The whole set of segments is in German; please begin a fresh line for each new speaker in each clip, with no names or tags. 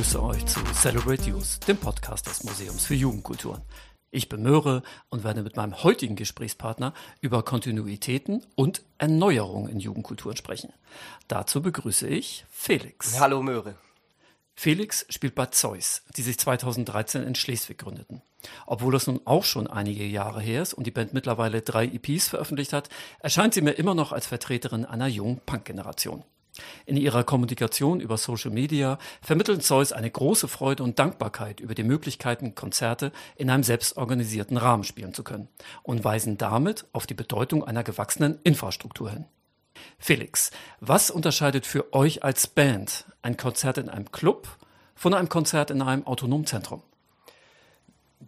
Ich begrüße euch zu Celebrate Youth, dem Podcast des Museums für Jugendkulturen. Ich bin Möhre und werde mit meinem heutigen Gesprächspartner über Kontinuitäten und Erneuerungen in Jugendkulturen sprechen. Dazu begrüße ich Felix.
Hallo Möhre.
Felix spielt bei Zeus, die sich 2013 in Schleswig gründeten. Obwohl es nun auch schon einige Jahre her ist und die Band mittlerweile drei EPs veröffentlicht hat, erscheint sie mir immer noch als Vertreterin einer jungen Punk-Generation. In ihrer Kommunikation über Social Media vermitteln Zeus eine große Freude und Dankbarkeit über die Möglichkeiten, Konzerte in einem selbstorganisierten Rahmen spielen zu können und weisen damit auf die Bedeutung einer gewachsenen Infrastruktur hin. Felix, was unterscheidet für euch als Band ein Konzert in einem Club von einem Konzert in einem autonomen Zentrum?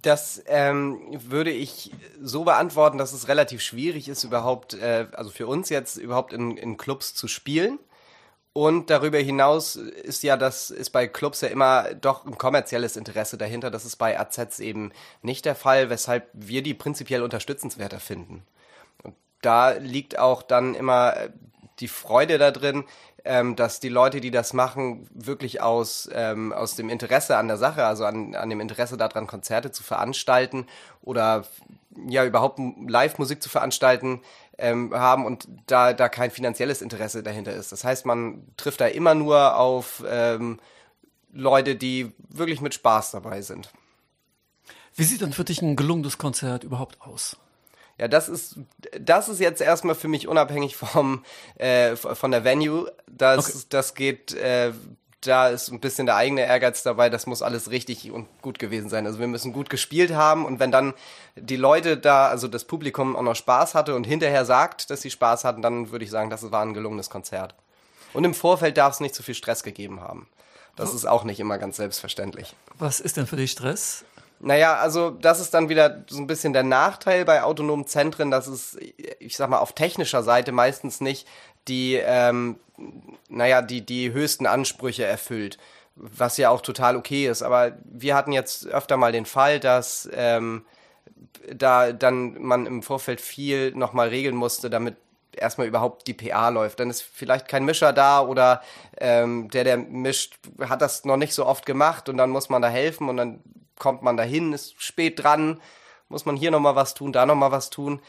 Das ähm, würde ich so beantworten, dass es relativ schwierig ist, überhaupt, äh, also für uns jetzt überhaupt in, in Clubs zu spielen und darüber hinaus ist ja das ist bei Clubs ja immer doch ein kommerzielles Interesse dahinter. Das ist bei AZs eben nicht der Fall, weshalb wir die prinzipiell unterstützenswerter finden. Und da liegt auch dann immer die Freude da drin, ähm, dass die Leute, die das machen, wirklich aus, ähm, aus dem Interesse an der Sache, also an, an dem Interesse daran, Konzerte zu veranstalten oder ja überhaupt Live-Musik zu veranstalten, ähm, haben und da, da kein finanzielles Interesse dahinter ist. Das heißt, man trifft da immer nur auf ähm, Leute, die wirklich mit Spaß dabei sind.
Wie sieht denn für dich ein gelungenes Konzert überhaupt aus?
Ja, das ist, das ist jetzt erstmal für mich unabhängig vom, äh, von der Venue. Das, okay. das geht äh, da ist ein bisschen der eigene Ehrgeiz dabei, das muss alles richtig und gut gewesen sein. Also wir müssen gut gespielt haben und wenn dann die Leute da, also das Publikum auch noch Spaß hatte und hinterher sagt, dass sie Spaß hatten, dann würde ich sagen, das war ein gelungenes Konzert. Und im Vorfeld darf es nicht zu viel Stress gegeben haben. Das ist auch nicht immer ganz selbstverständlich.
Was ist denn für dich Stress?
Naja, also das ist dann wieder so ein bisschen der Nachteil bei autonomen Zentren, dass es, ich sag mal, auf technischer Seite meistens nicht die, ähm, naja, die, die höchsten Ansprüche erfüllt. Was ja auch total okay ist. Aber wir hatten jetzt öfter mal den Fall, dass ähm, da dann man im Vorfeld viel nochmal regeln musste, damit erstmal überhaupt die PA läuft. Dann ist vielleicht kein Mischer da oder ähm, der, der mischt, hat das noch nicht so oft gemacht und dann muss man da helfen und dann kommt man dahin, ist spät dran, muss man hier nochmal was tun, da nochmal was tun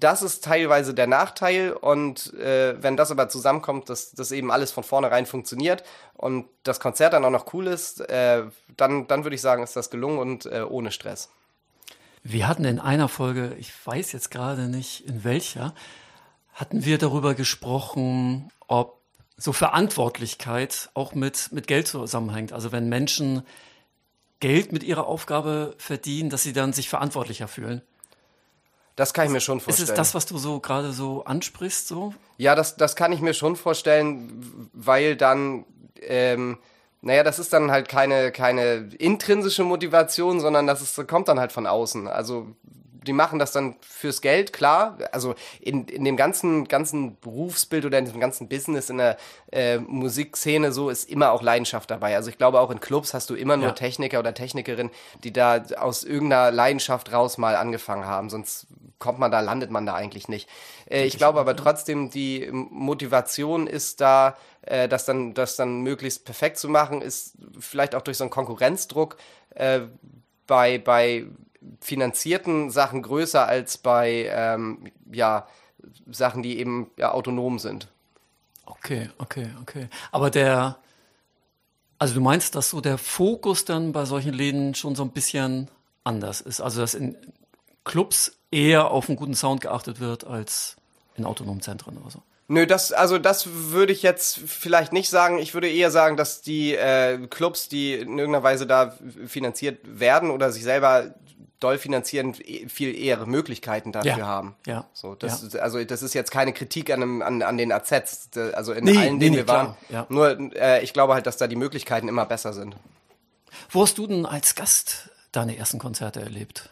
das ist teilweise der Nachteil und äh, wenn das aber zusammenkommt, dass das eben alles von vornherein funktioniert und das Konzert dann auch noch cool ist, äh, dann, dann würde ich sagen, ist das gelungen und äh, ohne Stress.
Wir hatten in einer Folge, ich weiß jetzt gerade nicht in welcher, hatten wir darüber gesprochen, ob so Verantwortlichkeit auch mit, mit Geld zusammenhängt. Also wenn Menschen Geld mit ihrer Aufgabe verdienen, dass sie dann sich verantwortlicher fühlen.
Das kann ich mir schon vorstellen.
Ist es das, was du so gerade so ansprichst? So?
Ja, das, das kann ich mir schon vorstellen, weil dann, ähm, naja, das ist dann halt keine, keine intrinsische Motivation, sondern das ist, kommt dann halt von außen. Also die machen das dann fürs Geld, klar. Also in, in dem ganzen, ganzen Berufsbild oder in dem ganzen Business in der äh, Musikszene so ist immer auch Leidenschaft dabei. Also ich glaube auch in Clubs hast du immer nur ja. Techniker oder Technikerin, die da aus irgendeiner Leidenschaft raus mal angefangen haben. Sonst kommt man da, landet man da eigentlich nicht. Äh, ich glaube aber trotzdem, die Motivation ist da, äh, das, dann, das dann möglichst perfekt zu machen, ist vielleicht auch durch so einen Konkurrenzdruck äh, bei, bei finanzierten Sachen größer als bei ähm, ja, Sachen, die eben ja, autonom sind.
Okay, okay, okay. Aber der, also du meinst, dass so der Fokus dann bei solchen Läden schon so ein bisschen anders ist. Also dass in Clubs eher auf einen guten Sound geachtet wird als in autonomen Zentren oder so.
Nö, das, also das würde ich jetzt vielleicht nicht sagen. Ich würde eher sagen, dass die äh, Clubs, die in irgendeiner Weise da finanziert werden oder sich selber doll finanzieren, e, viel eher Möglichkeiten dafür
ja.
haben.
Ja.
So, das, ja. Also das ist jetzt keine Kritik an, einem, an, an den AZs, also in nee, allen, denen nee, wir waren. Ja. Nur äh, ich glaube halt, dass da die Möglichkeiten immer besser sind.
Wo hast du denn als Gast deine ersten Konzerte erlebt?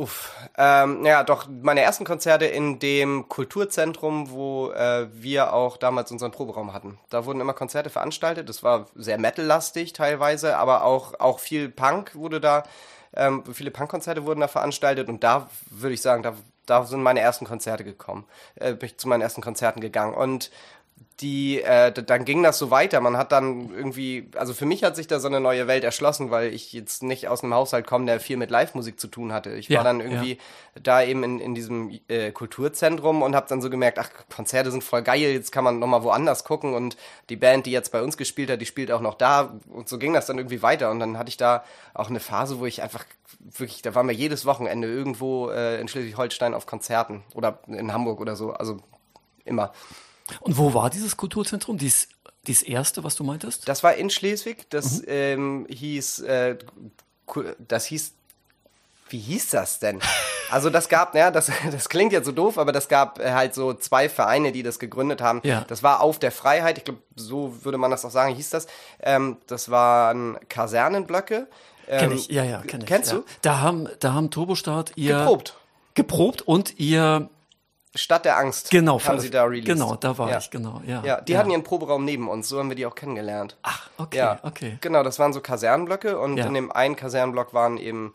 Uff, ähm, ja, doch meine ersten Konzerte in dem Kulturzentrum, wo äh, wir auch damals unseren Proberaum hatten. Da wurden immer Konzerte veranstaltet. Das war sehr metallastig teilweise, aber auch auch viel Punk wurde da, ähm, viele Punkkonzerte wurden da veranstaltet und da würde ich sagen, da da sind meine ersten Konzerte gekommen, äh, bin ich zu meinen ersten Konzerten gegangen. Und die, äh, dann ging das so weiter. Man hat dann irgendwie, also für mich hat sich da so eine neue Welt erschlossen, weil ich jetzt nicht aus einem Haushalt komme, der viel mit Live-Musik zu tun hatte. Ich war dann irgendwie ja. da eben in, in diesem äh, Kulturzentrum und habe dann so gemerkt, ach, Konzerte sind voll geil, jetzt kann man nochmal woanders gucken und die Band, die jetzt bei uns gespielt hat, die spielt auch noch da und so ging das dann irgendwie weiter und dann hatte ich da auch eine Phase, wo ich einfach wirklich, da waren wir jedes Wochenende irgendwo äh, in Schleswig-Holstein auf Konzerten oder in Hamburg oder so, also immer.
Und wo war dieses Kulturzentrum? Dies, dies erste, was du meintest?
Das war in Schleswig. Das mhm. ähm, hieß, äh, das hieß, wie hieß das denn? Also das gab, ja, das, das klingt jetzt so doof, aber das gab äh, halt so zwei Vereine, die das gegründet haben. Ja. Das war auf der Freiheit, ich glaube, so würde man das auch sagen, hieß das. Ähm, das waren Kasernenblöcke.
Ähm, kenn ich, ja, ja, kenn ich. Kennst ja. du? Da haben, da haben Turbostart ihr
geprobt.
Geprobt und ihr
Stadt der Angst
genau, haben sie da released. Genau, da war ja. ich, genau, ja.
Ja, die
ja.
hatten ihren Proberaum neben uns, so haben wir die auch kennengelernt.
Ach, okay, ja. okay.
Genau, das waren so Kasernenblöcke und in dem einen Kasernenblock waren eben,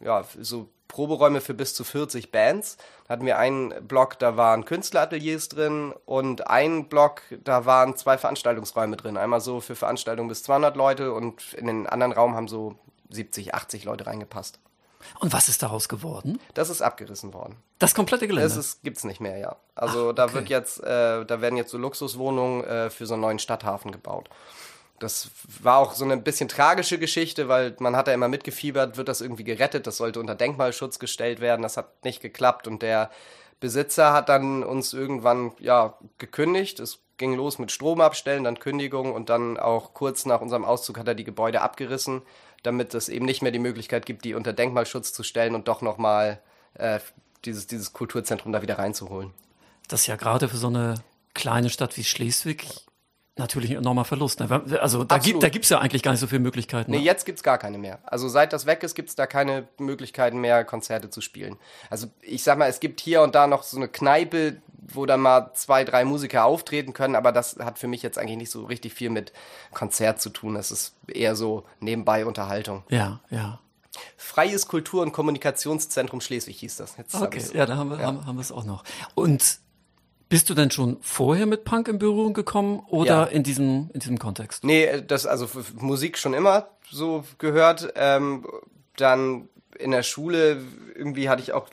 ja, so Proberäume für bis zu 40 Bands. Da hatten wir einen Block, da waren Künstlerateliers drin und einen Block, da waren zwei Veranstaltungsräume drin. Einmal so für Veranstaltungen bis 200 Leute und in den anderen Raum haben so 70, 80 Leute reingepasst.
Und was ist daraus geworden?
Das ist abgerissen worden.
Das komplette Gelände?
Das gibt es nicht mehr, ja. Also Ach, okay. da wird jetzt, äh, da werden jetzt so Luxuswohnungen äh, für so einen neuen Stadthafen gebaut. Das war auch so eine bisschen tragische Geschichte, weil man hat da immer mitgefiebert, wird das irgendwie gerettet, das sollte unter Denkmalschutz gestellt werden, das hat nicht geklappt und der Besitzer hat dann uns irgendwann ja gekündigt. Es ging los mit Stromabstellen, dann Kündigung und dann auch kurz nach unserem Auszug hat er die Gebäude abgerissen damit es eben nicht mehr die Möglichkeit gibt, die unter Denkmalschutz zu stellen und doch nochmal äh, dieses, dieses Kulturzentrum da wieder reinzuholen.
Das ist ja gerade für so eine kleine Stadt wie Schleswig natürlich ein enormer Verlust. Ne? Also da gibt da gibt's ja eigentlich gar nicht so viele Möglichkeiten.
Nee, ne? jetzt gibt's gar keine mehr. Also seit das weg ist, gibt's da keine Möglichkeiten mehr, Konzerte zu spielen. Also ich sag mal, es gibt hier und da noch so eine Kneipe, wo dann mal zwei, drei Musiker auftreten können, aber das hat für mich jetzt eigentlich nicht so richtig viel mit Konzert zu tun. Das ist eher so nebenbei Unterhaltung.
Ja, ja.
Freies Kultur- und Kommunikationszentrum Schleswig hieß das.
Jetzt okay, ja, da haben wir, ja. haben, haben wir es auch noch. Und bist du denn schon vorher mit Punk in Berührung gekommen oder ja. in, diesem, in diesem Kontext?
Nee, das also Musik schon immer so gehört. Ähm, dann in der Schule irgendwie hatte ich auch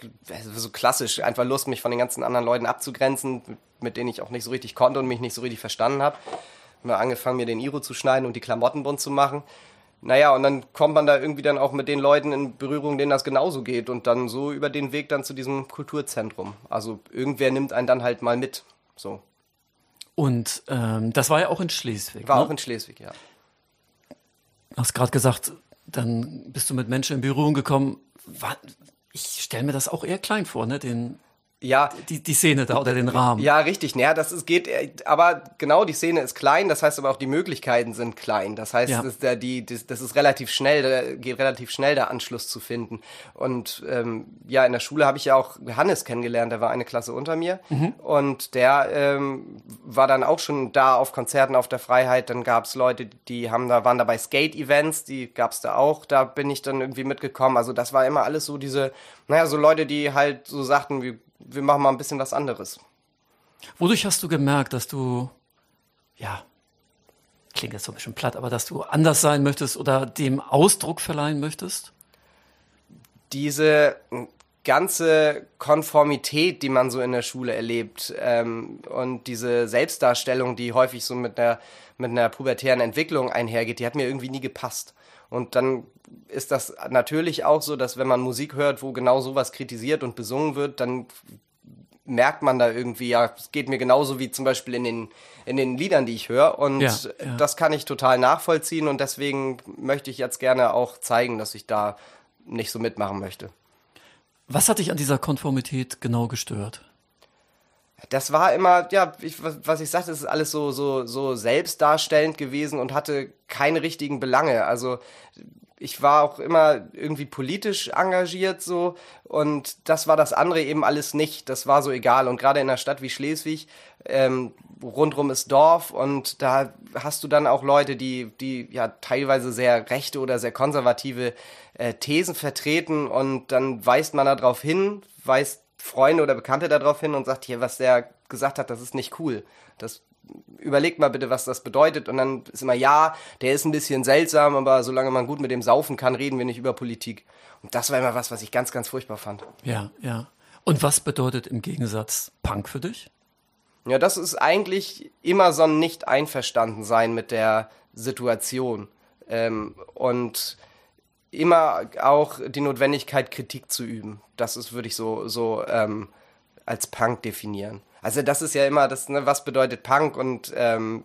so klassisch einfach Lust, mich von den ganzen anderen Leuten abzugrenzen, mit denen ich auch nicht so richtig konnte und mich nicht so richtig verstanden habe. Ich habe angefangen, mir den Iro zu schneiden und die Klamotten bunt zu machen. Naja, und dann kommt man da irgendwie dann auch mit den Leuten in Berührung, denen das genauso geht und dann so über den Weg dann zu diesem Kulturzentrum. Also irgendwer nimmt einen dann halt mal mit. So.
Und ähm, das war ja auch in Schleswig.
War ne? auch in Schleswig, ja.
Du hast gerade gesagt, dann bist du mit Menschen in Berührung gekommen. Ich stelle mir das auch eher klein vor, ne? Den
ja,
die, die Szene da oder den Rahmen.
Ja, richtig. Naja, das ist, geht, aber genau, die Szene ist klein, das heißt aber auch die Möglichkeiten sind klein. Das heißt, ja. das, der, die, das, das ist relativ schnell, da geht relativ schnell der Anschluss zu finden. Und ähm, ja, in der Schule habe ich ja auch Hannes kennengelernt, der war eine Klasse unter mir. Mhm. Und der ähm, war dann auch schon da auf Konzerten auf der Freiheit. Dann gab es Leute, die haben da, waren da bei Skate-Events, die gab es da auch. Da bin ich dann irgendwie mitgekommen. Also das war immer alles so diese, naja, so Leute, die halt so sagten, wie wir machen mal ein bisschen was anderes.
Wodurch hast du gemerkt, dass du, ja, klingt jetzt so ein bisschen platt, aber dass du anders sein möchtest oder dem Ausdruck verleihen möchtest?
Diese ganze Konformität, die man so in der Schule erlebt ähm, und diese Selbstdarstellung, die häufig so mit einer, mit einer pubertären Entwicklung einhergeht, die hat mir irgendwie nie gepasst. Und dann ist das natürlich auch so, dass wenn man Musik hört, wo genau sowas kritisiert und besungen wird, dann merkt man da irgendwie, ja, es geht mir genauso wie zum Beispiel in den, in den Liedern, die ich höre. Und ja, ja. das kann ich total nachvollziehen und deswegen möchte ich jetzt gerne auch zeigen, dass ich da nicht so mitmachen möchte.
Was hat dich an dieser Konformität genau gestört?
das war immer, ja, ich, was ich sagte, es ist alles so, so, so selbstdarstellend gewesen und hatte keine richtigen Belange. Also ich war auch immer irgendwie politisch engagiert so und das war das andere eben alles nicht. Das war so egal. Und gerade in einer Stadt wie Schleswig, ähm, rundrum ist Dorf und da hast du dann auch Leute, die, die ja teilweise sehr rechte oder sehr konservative äh, Thesen vertreten und dann weist man da drauf hin, weist Freunde oder Bekannte darauf hin und sagt, hier, was der gesagt hat, das ist nicht cool. Das überlegt mal bitte, was das bedeutet. Und dann ist immer, ja, der ist ein bisschen seltsam, aber solange man gut mit dem saufen kann, reden wir nicht über Politik. Und das war immer was, was ich ganz, ganz furchtbar fand.
Ja, ja. Und was bedeutet im Gegensatz Punk für dich?
Ja, das ist eigentlich immer so ein Nicht-Einverstanden-Sein mit der Situation. Ähm, und immer auch die Notwendigkeit, Kritik zu üben. Das ist, würde ich so, so ähm, als Punk definieren. Also das ist ja immer das, ne, was bedeutet Punk und ähm,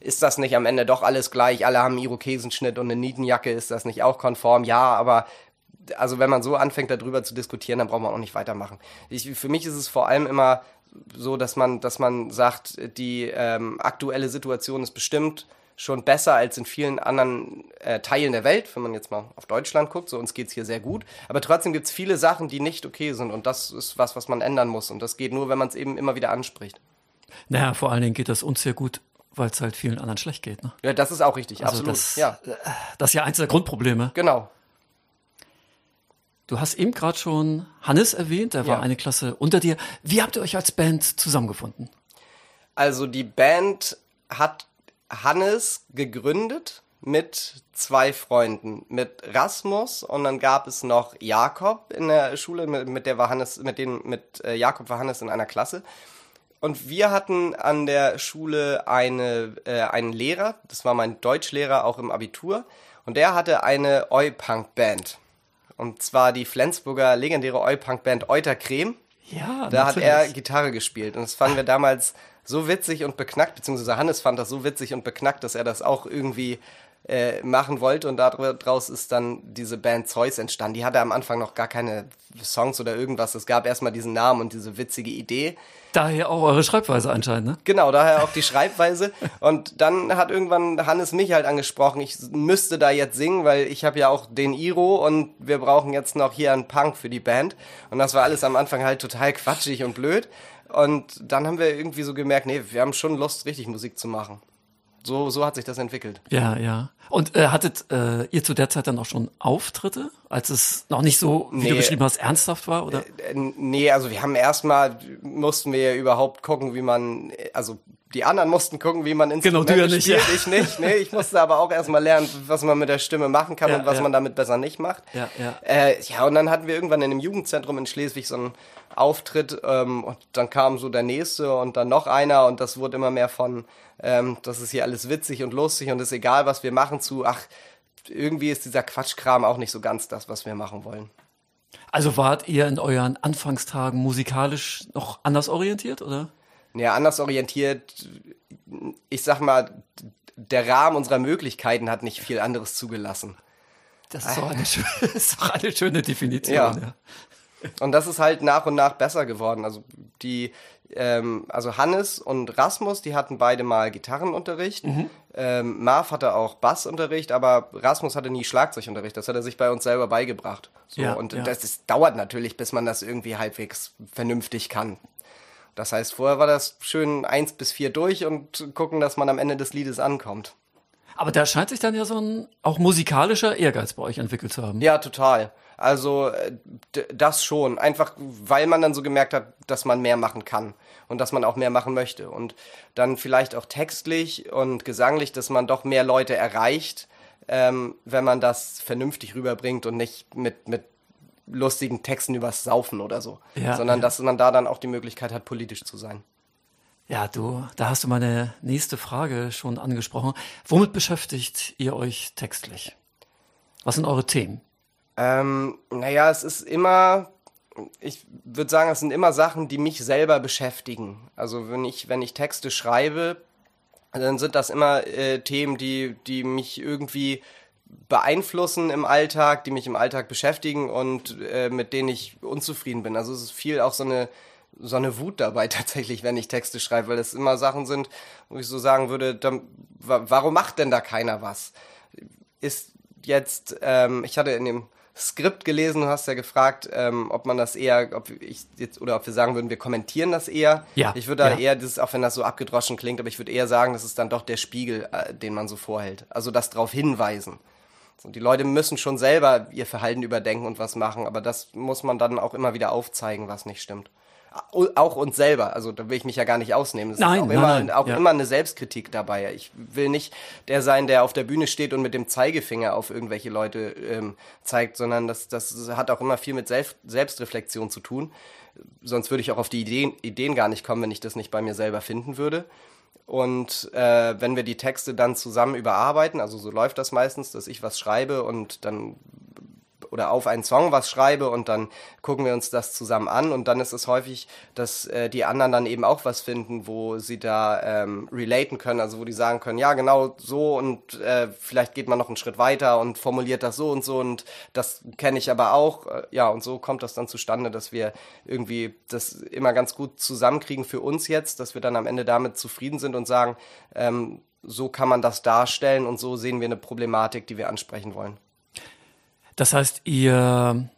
ist das nicht am Ende doch alles gleich? Alle haben einen Irokesenschnitt und eine Nietenjacke, ist das nicht auch konform? Ja, aber also wenn man so anfängt, darüber zu diskutieren, dann braucht man auch nicht weitermachen. Ich, für mich ist es vor allem immer so, dass man, dass man sagt, die ähm, aktuelle Situation ist bestimmt schon besser als in vielen anderen äh, Teilen der Welt, wenn man jetzt mal auf Deutschland guckt. So uns geht's hier sehr gut. Aber trotzdem gibt's viele Sachen, die nicht okay sind. Und das ist was, was man ändern muss. Und das geht nur, wenn man es eben immer wieder anspricht.
Naja, vor allen Dingen geht das uns sehr gut, weil es halt vielen anderen schlecht geht. Ne?
Ja, das ist auch richtig,
also
absolut.
Das,
ja.
das ist ja eins der Grundprobleme.
Genau.
Du hast eben gerade schon Hannes erwähnt, der war
Ja.
eine Klasse unter dir. Wie habt ihr euch als Band zusammengefunden?
Also die Band hat Hannes gegründet mit zwei Freunden, mit Rasmus und dann gab es noch Jakob in der Schule, mit, mit der war Hannes, mit denen, mit äh, Jakob war Hannes in einer Klasse. Und wir hatten an der Schule eine, äh, einen Lehrer, das war mein Deutschlehrer auch im Abitur, und der hatte eine Oi-Punk-Band. Und zwar die Flensburger legendäre Oi-Punk-Band Euter Creme.
Ja,
Da hat er Gitarre gespielt und das fanden wir damals so witzig und beknackt, beziehungsweise Hannes fand das so witzig und beknackt, dass er das auch irgendwie äh, machen wollte und daraus ist dann diese Band Zeus entstanden. Die hatte am Anfang noch gar keine Songs oder irgendwas. Es gab erstmal diesen Namen und diese witzige Idee.
Daher auch eure Schreibweise anscheinend, ne?
Genau, daher auch die Schreibweise. Und dann hat irgendwann Hannes mich halt angesprochen, ich müsste da jetzt singen, weil ich habe ja auch den Iro und wir brauchen jetzt noch hier einen Punk für die Band. Und das war alles am Anfang halt total quatschig und blöd. Und dann haben wir irgendwie so gemerkt, nee, wir haben schon Lust, richtig Musik zu machen. So, so hat sich das entwickelt.
Ja, ja. Und äh, hattet äh, ihr zu der Zeit dann auch schon Auftritte, als es noch nicht so, wie du
Nee.
beschrieben hast, ernsthaft war? Oder?
Äh, Nee, also wir haben erstmal, mussten wir ja überhaupt gucken, wie man, äh, also die anderen mussten gucken, wie man
Genau,
Instrumente
du ja nicht,
spielt,
ja.
ich nicht. Nee, ich musste aber auch erstmal lernen, was man mit der Stimme machen kann
Ja,
und was
ja.
man damit besser nicht macht.
Ja, ja.
Äh, ja, und dann hatten wir irgendwann in einem Jugendzentrum in Schleswig so einen Auftritt ähm, und dann kam so der nächste und dann noch einer und das wurde immer mehr von, ähm, das ist hier alles witzig und lustig und ist egal, was wir machen, zu, ach, irgendwie ist dieser Quatschkram auch nicht so ganz das, was wir machen wollen.
Also wart ihr in euren Anfangstagen musikalisch noch anders orientiert, oder?
Ja, anders orientiert. Ich sag mal, der Rahmen unserer Möglichkeiten hat nicht viel anderes zugelassen.
Das ist doch eine, schöne, ist doch eine schöne Definition.
Ja.
Ja.
Und das ist halt nach und nach besser geworden. Also die, ähm, also Hannes und Rasmus, die hatten beide mal Gitarrenunterricht. Ähm, Marv hatte auch Bassunterricht, aber Rasmus hatte nie Schlagzeugunterricht. Das hat er sich bei uns selber beigebracht. So,
Ja,
und
ja.
das, das dauert natürlich, bis man das irgendwie halbwegs vernünftig kann. Das heißt, vorher war das schön eins bis vier durch und gucken, dass man am Ende des Liedes ankommt.
Aber da scheint sich dann ja so ein auch musikalischer Ehrgeiz bei euch entwickelt zu haben.
Ja, total. Also äh, das schon. Einfach, weil man dann so gemerkt hat, dass man mehr machen kann und dass man auch mehr machen möchte. Und dann vielleicht auch textlich und gesanglich, dass man doch mehr Leute erreicht, ähm, wenn man das vernünftig rüberbringt und nicht mit, mit lustigen Texten übers Saufen oder so.
Ja,
Sondern
ja.
dass man da dann auch die Möglichkeit hat, politisch zu sein.
Ja, du, da hast du meine nächste Frage schon angesprochen. Womit beschäftigt ihr euch textlich? Was sind eure Themen?
Ähm, naja, es ist immer, ich würde sagen, es sind immer Sachen, die mich selber beschäftigen. Also wenn ich, wenn ich Texte schreibe, dann sind das immer äh, Themen, die, die mich irgendwie beeinflussen im Alltag, die mich im Alltag beschäftigen und äh, mit denen ich unzufrieden bin. Also es ist viel auch so eine so eine Wut dabei tatsächlich, wenn ich Texte schreibe, weil es immer Sachen sind, wo ich so sagen würde, dann, wa warum macht denn da keiner was? Ist jetzt, ähm, ich hatte in dem Skript gelesen, du hast ja gefragt, ähm, ob man das eher, ob ich jetzt, oder ob wir sagen würden, wir kommentieren das eher.
Ja,
Ich würde da
ja.
eher, das, auch wenn das so abgedroschen klingt, aber ich würde eher sagen, das ist dann doch der Spiegel, äh, den man so vorhält. Also das darauf hinweisen. Und die Leute müssen schon selber ihr Verhalten überdenken und was machen, aber das muss man dann auch immer wieder aufzeigen, was nicht stimmt. Auch uns selber, also da will ich mich ja gar nicht ausnehmen. Es
nein,
ist auch,
nein,
immer,
nein,
auch
ja.
immer eine Selbstkritik dabei. Ich will nicht der sein, der auf der Bühne steht und mit dem Zeigefinger auf irgendwelche Leute ähm, zeigt, sondern das, das hat auch immer viel mit Selbst Selbstreflexion zu tun. Sonst würde ich auch auf die Ideen, Ideen gar nicht kommen, wenn ich das nicht bei mir selber finden würde. Und äh, wenn wir die Texte dann zusammen überarbeiten, also so läuft das meistens, dass ich was schreibe und dann oder auf einen Song was schreibe und dann gucken wir uns das zusammen an. Und dann ist es häufig, dass äh, die anderen dann eben auch was finden, wo sie da ähm, relaten können, also wo die sagen können, ja genau so und äh, vielleicht geht man noch einen Schritt weiter und formuliert das so und so und das kenne ich aber auch, äh, ja und so kommt das dann zustande, dass wir irgendwie das immer ganz gut zusammenkriegen für uns jetzt, dass wir dann am Ende damit zufrieden sind und sagen, ähm, so kann man das darstellen und so sehen wir eine Problematik, die wir ansprechen wollen.
Das heißt, ihr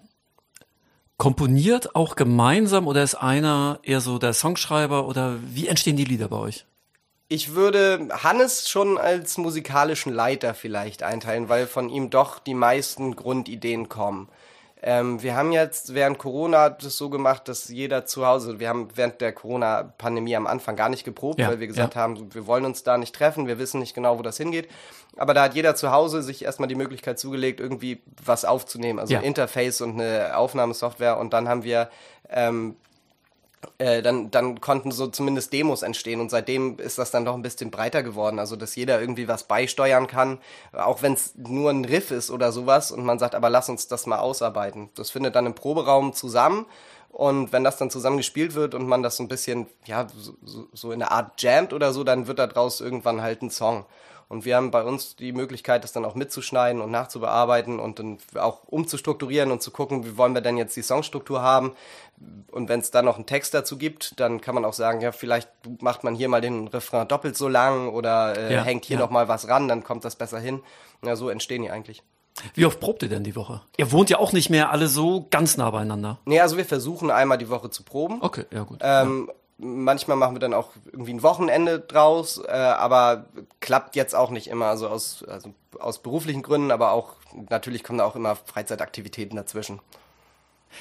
komponiert auch gemeinsam oder ist einer eher so der Songschreiber oder wie entstehen die Lieder bei euch?
Ich würde Hannes schon als musikalischen Leiter vielleicht einteilen, weil von ihm doch die meisten Grundideen kommen. Ähm, wir haben jetzt während Corona das so gemacht, dass jeder zu Hause, wir haben während der Corona-Pandemie am Anfang gar nicht geprobt,
Ja,
weil wir gesagt
ja.
haben, wir wollen uns da nicht treffen, wir wissen nicht genau, wo das hingeht. Aber da hat jeder zu Hause sich erstmal die Möglichkeit zugelegt, irgendwie was aufzunehmen, also
Ja.
ein Interface und eine Aufnahmesoftware. Und dann haben wir ähm, äh, dann, dann konnten so zumindest Demos entstehen und seitdem ist das dann doch ein bisschen breiter geworden, also dass jeder irgendwie was beisteuern kann, auch wenn es nur ein Riff ist oder sowas und man sagt, aber lass uns das mal ausarbeiten. Das findet dann im Proberaum zusammen und wenn das dann zusammen gespielt wird und man das so ein bisschen, ja, so, so, in der Art jammt oder so, dann wird da draus irgendwann halt ein Song. Und wir haben bei uns die Möglichkeit, das dann auch mitzuschneiden und nachzubearbeiten und dann auch umzustrukturieren und zu gucken, wie wollen wir denn jetzt die Songstruktur haben. Und wenn es dann noch einen Text dazu gibt, dann kann man auch sagen, ja, vielleicht macht man hier mal den Refrain doppelt so lang oder äh,
Ja,
hängt hier
ja.
noch mal was ran, dann kommt das besser hin. Ja, so entstehen die eigentlich.
Wie oft probt ihr denn die Woche? Ihr wohnt ja auch nicht mehr alle so ganz nah beieinander.
Nee, also wir versuchen einmal die Woche zu proben.
Okay, ja gut.
Ähm, Manchmal machen wir dann auch irgendwie ein Wochenende draus, äh, aber klappt jetzt auch nicht immer, also aus, also aus beruflichen Gründen, aber auch natürlich kommen da auch immer Freizeitaktivitäten dazwischen.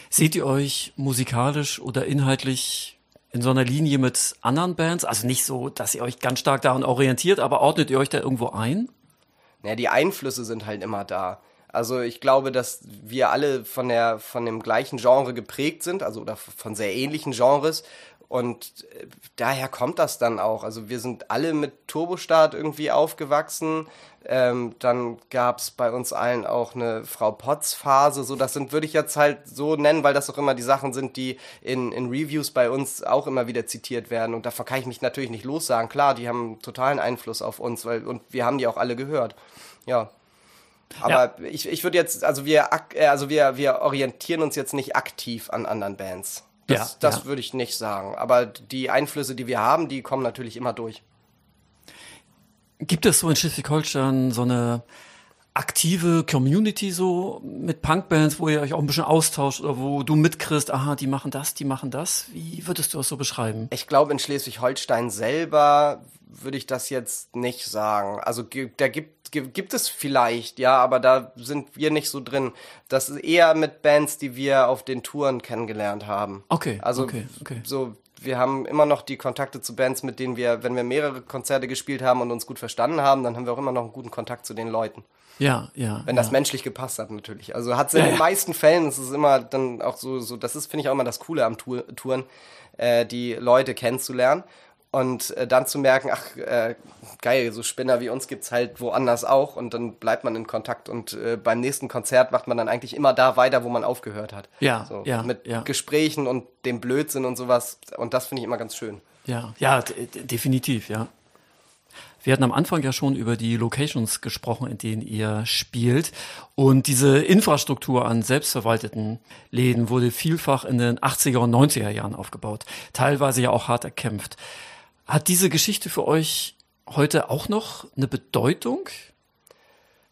Seht ihr euch musikalisch oder inhaltlich in so einer Linie mit anderen Bands? Also nicht so, dass ihr euch ganz stark daran orientiert, aber ordnet ihr euch da irgendwo ein?
Naja, die Einflüsse sind halt immer da. Also ich glaube, dass wir alle von der von dem gleichen Genre geprägt sind, also oder von sehr ähnlichen Genres und äh, daher kommt das dann auch. Also wir sind alle mit Turbostart irgendwie aufgewachsen. Ähm, dann gab es bei uns allen auch eine Frau Potts-Phase. So, das sind, würde ich jetzt halt so nennen, weil das auch immer die Sachen sind, die in, in Reviews bei uns auch immer wieder zitiert werden. Und davon kann ich mich natürlich nicht lossagen. Klar, die haben totalen Einfluss auf uns, weil und wir haben die auch alle gehört. Ja. Aber ich, ich würde jetzt, also wir, äh, also wir, wir orientieren uns jetzt nicht aktiv an anderen Bands. Das,
Ja,
das
ja.
würde ich nicht sagen. Aber die Einflüsse, die wir haben, die kommen natürlich immer durch.
Gibt es so in Schleswig-Holstein so eine aktive Community so mit Punkbands, wo ihr euch auch ein bisschen austauscht oder wo du mitkriegst, aha, die machen das, die machen das? Wie würdest du das so beschreiben?
Ich glaube, in Schleswig-Holstein selber würde ich das jetzt nicht sagen. Also da gibt, gi- gibt es vielleicht, ja, aber da sind wir nicht so drin. Das ist eher mit Bands, die wir auf den Touren kennengelernt haben.
Okay,
Also
okay, okay.
so, wir haben immer noch die Kontakte zu Bands, mit denen wir, wenn wir mehrere Konzerte gespielt haben und uns gut verstanden haben, dann haben wir auch immer noch einen guten Kontakt zu den Leuten.
Ja, ja.
Wenn
ja.
das menschlich gepasst hat, natürlich. Also hat es in
Ja,
den
ja.
meisten Fällen, es ist immer dann auch so, so das ist, finde ich auch immer das Coole am Tour, Touren, äh, die Leute kennenzulernen und äh, dann zu merken, ach, äh, geil, so Spinner wie uns gibt's halt woanders auch und dann bleibt man in Kontakt und äh, beim nächsten Konzert macht man dann eigentlich immer da weiter, wo man aufgehört hat.
Ja,
so,
ja,
Mit
ja.
Gesprächen und dem Blödsinn und sowas und das finde ich immer ganz schön.
Ja, ja, definitiv, ja. Wir hatten am Anfang ja schon über die Locations gesprochen, in denen ihr spielt. Und diese Infrastruktur an selbstverwalteten Läden wurde vielfach in den 80er und 90er Jahren aufgebaut. Teilweise ja auch hart erkämpft. Hat diese Geschichte für euch heute auch noch eine Bedeutung?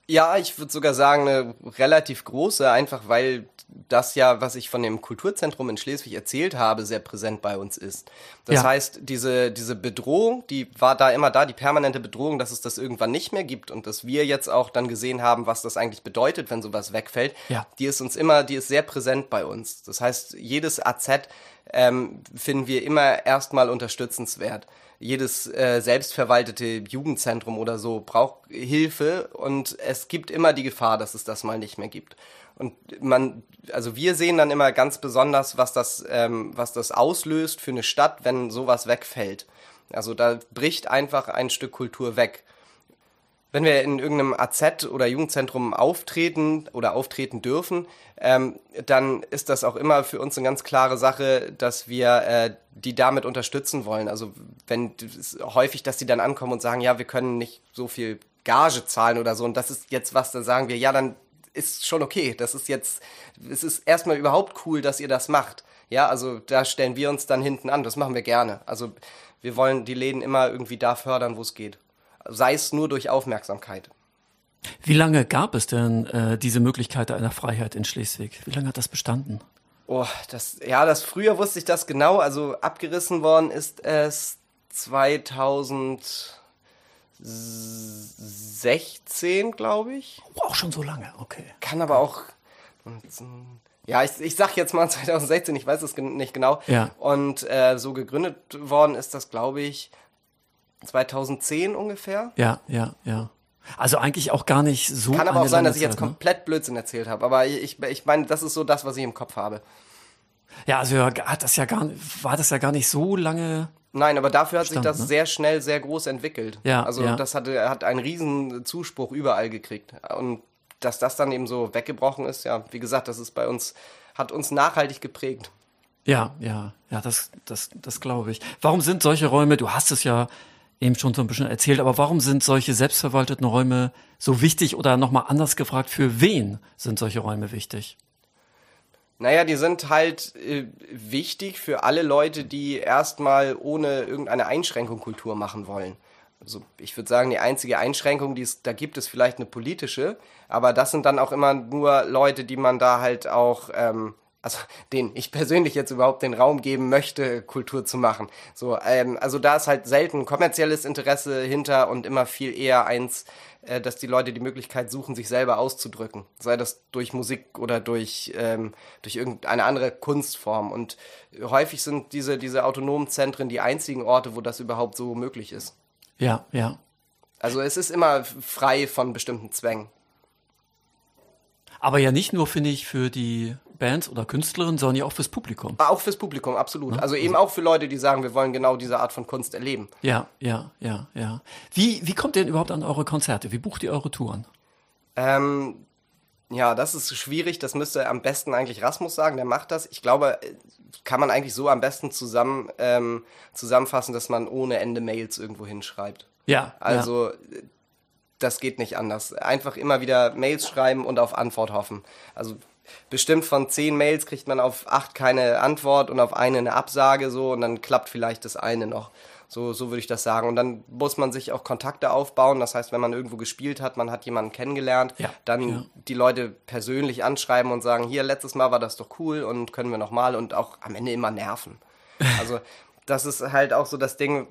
Ja, ich würde sogar sagen, eine relativ große, einfach weil das ja, was ich von dem Kulturzentrum in Schleswig erzählt habe, sehr präsent bei uns ist. Das
Ja.
heißt, diese, diese Bedrohung, die war da immer da, die permanente Bedrohung, dass es das irgendwann nicht mehr gibt und dass wir jetzt auch dann gesehen haben, was das eigentlich bedeutet, wenn sowas wegfällt,
Ja.
die ist uns immer, die ist sehr präsent bei uns. Das heißt, jedes AZ ähm, finden wir immer erstmal unterstützenswert. Jedes äh, selbstverwaltete Jugendzentrum oder so braucht Hilfe und es gibt immer die Gefahr, dass es das mal nicht mehr gibt. Und man, also wir sehen dann immer ganz besonders, was das, ähm, was das auslöst für eine Stadt, wenn sowas wegfällt. Also da bricht einfach ein Stück Kultur weg wenn wir in irgendeinem AZ oder Jugendzentrum auftreten oder auftreten dürfen, ähm, dann ist das auch immer für uns eine ganz klare Sache, dass wir äh, die damit unterstützen wollen. Also wenn häufig, dass die dann ankommen und sagen, ja, wir können nicht so viel Gage zahlen oder so und das ist jetzt was, dann sagen wir, ja, dann ist schon okay. Das ist jetzt, es ist erstmal überhaupt cool, dass ihr das macht. Ja, also da stellen wir uns dann hinten an. Das machen wir gerne. Also wir wollen die Läden immer irgendwie da fördern, wo es geht sei es nur durch Aufmerksamkeit.
Wie lange gab es denn äh, diese Möglichkeit einer Freiheit in Schleswig? Wie lange hat das bestanden?
Oh, das, ja, das früher wusste ich das genau. Also abgerissen worden ist es 2016, glaube ich.
Oh, auch schon so lange, okay.
Kann aber auch. Ja, ich, ich sag jetzt mal 2016, ich weiß es nicht genau.
Ja.
Und äh, so gegründet worden ist das, glaube ich, 2010 ungefähr.
Ja, ja, ja. Also eigentlich auch gar nicht so.
Kann aber auch sein, dass ich jetzt
ne?
komplett Blödsinn erzählt habe. Aber ich, ich meine, das ist so das, was ich im Kopf habe.
Ja, also hat das ja gar, war das ja gar nicht so lange.
Nein, aber dafür hat sich
Stand,
das
ne?
sehr schnell, sehr groß entwickelt.
Ja,
also
ja.
das hatte, hat einen riesen Zuspruch überall gekriegt. Und dass das dann eben so weggebrochen ist, ja, wie gesagt, das ist bei uns, hat uns nachhaltig geprägt.
Ja, ja, ja, das, das, das glaube ich. Warum sind solche Räume, du hast es ja eben schon so ein bisschen erzählt, aber warum sind solche selbstverwalteten Räume so wichtig oder nochmal anders gefragt, für wen sind solche Räume wichtig?
Naja, die sind halt äh, wichtig für alle Leute, die erstmal ohne irgendeine Einschränkung Kultur machen wollen. Also ich würde sagen, die einzige Einschränkung, die es da gibt, ist vielleicht eine politische, aber das sind dann auch immer nur Leute, die man da halt auch, ähm, also denen ich persönlich jetzt überhaupt den Raum geben möchte, Kultur zu machen. So, ähm, also da ist halt selten kommerzielles Interesse hinter und immer viel eher eins, äh, dass die Leute die Möglichkeit suchen, sich selber auszudrücken. Sei das durch Musik oder durch, ähm, durch irgendeine andere Kunstform. Und häufig sind diese, diese autonomen Zentren die einzigen Orte, wo das überhaupt so möglich ist.
Ja, ja.
Also es ist immer frei von bestimmten Zwängen.
Aber ja nicht nur, finde ich, für die Bands oder Künstlerinnen, sondern ja auch fürs Publikum.
Aber auch fürs Publikum, absolut. Also eben auch für Leute, die sagen, wir wollen genau diese Art von Kunst erleben.
Ja, ja, ja, ja. Wie, wie kommt ihr denn überhaupt an eure Konzerte? Wie bucht ihr eure Touren?
Ähm, ja, das ist schwierig. Das müsste am besten eigentlich Rasmus sagen. Der macht das. Ich glaube, äh, kann man eigentlich so am besten zusammen ähm, zusammenfassen, dass man ohne Ende Mails irgendwo hinschreibt.
Ja,
Also äh, das geht nicht anders. Einfach immer wieder Mails schreiben und auf Antwort hoffen. Also bestimmt von zehn Mails kriegt man auf acht keine Antwort und auf eine eine Absage so und dann klappt vielleicht das eine noch. So, so würde ich das sagen. Und dann muss man sich auch Kontakte aufbauen. Das heißt, wenn man irgendwo gespielt hat, man hat jemanden kennengelernt,
Ja,
dann
ja.
die Leute persönlich anschreiben und sagen, hier, letztes Mal war das doch cool und können wir nochmal und auch am Ende immer nerven. Also das ist halt auch so das Ding,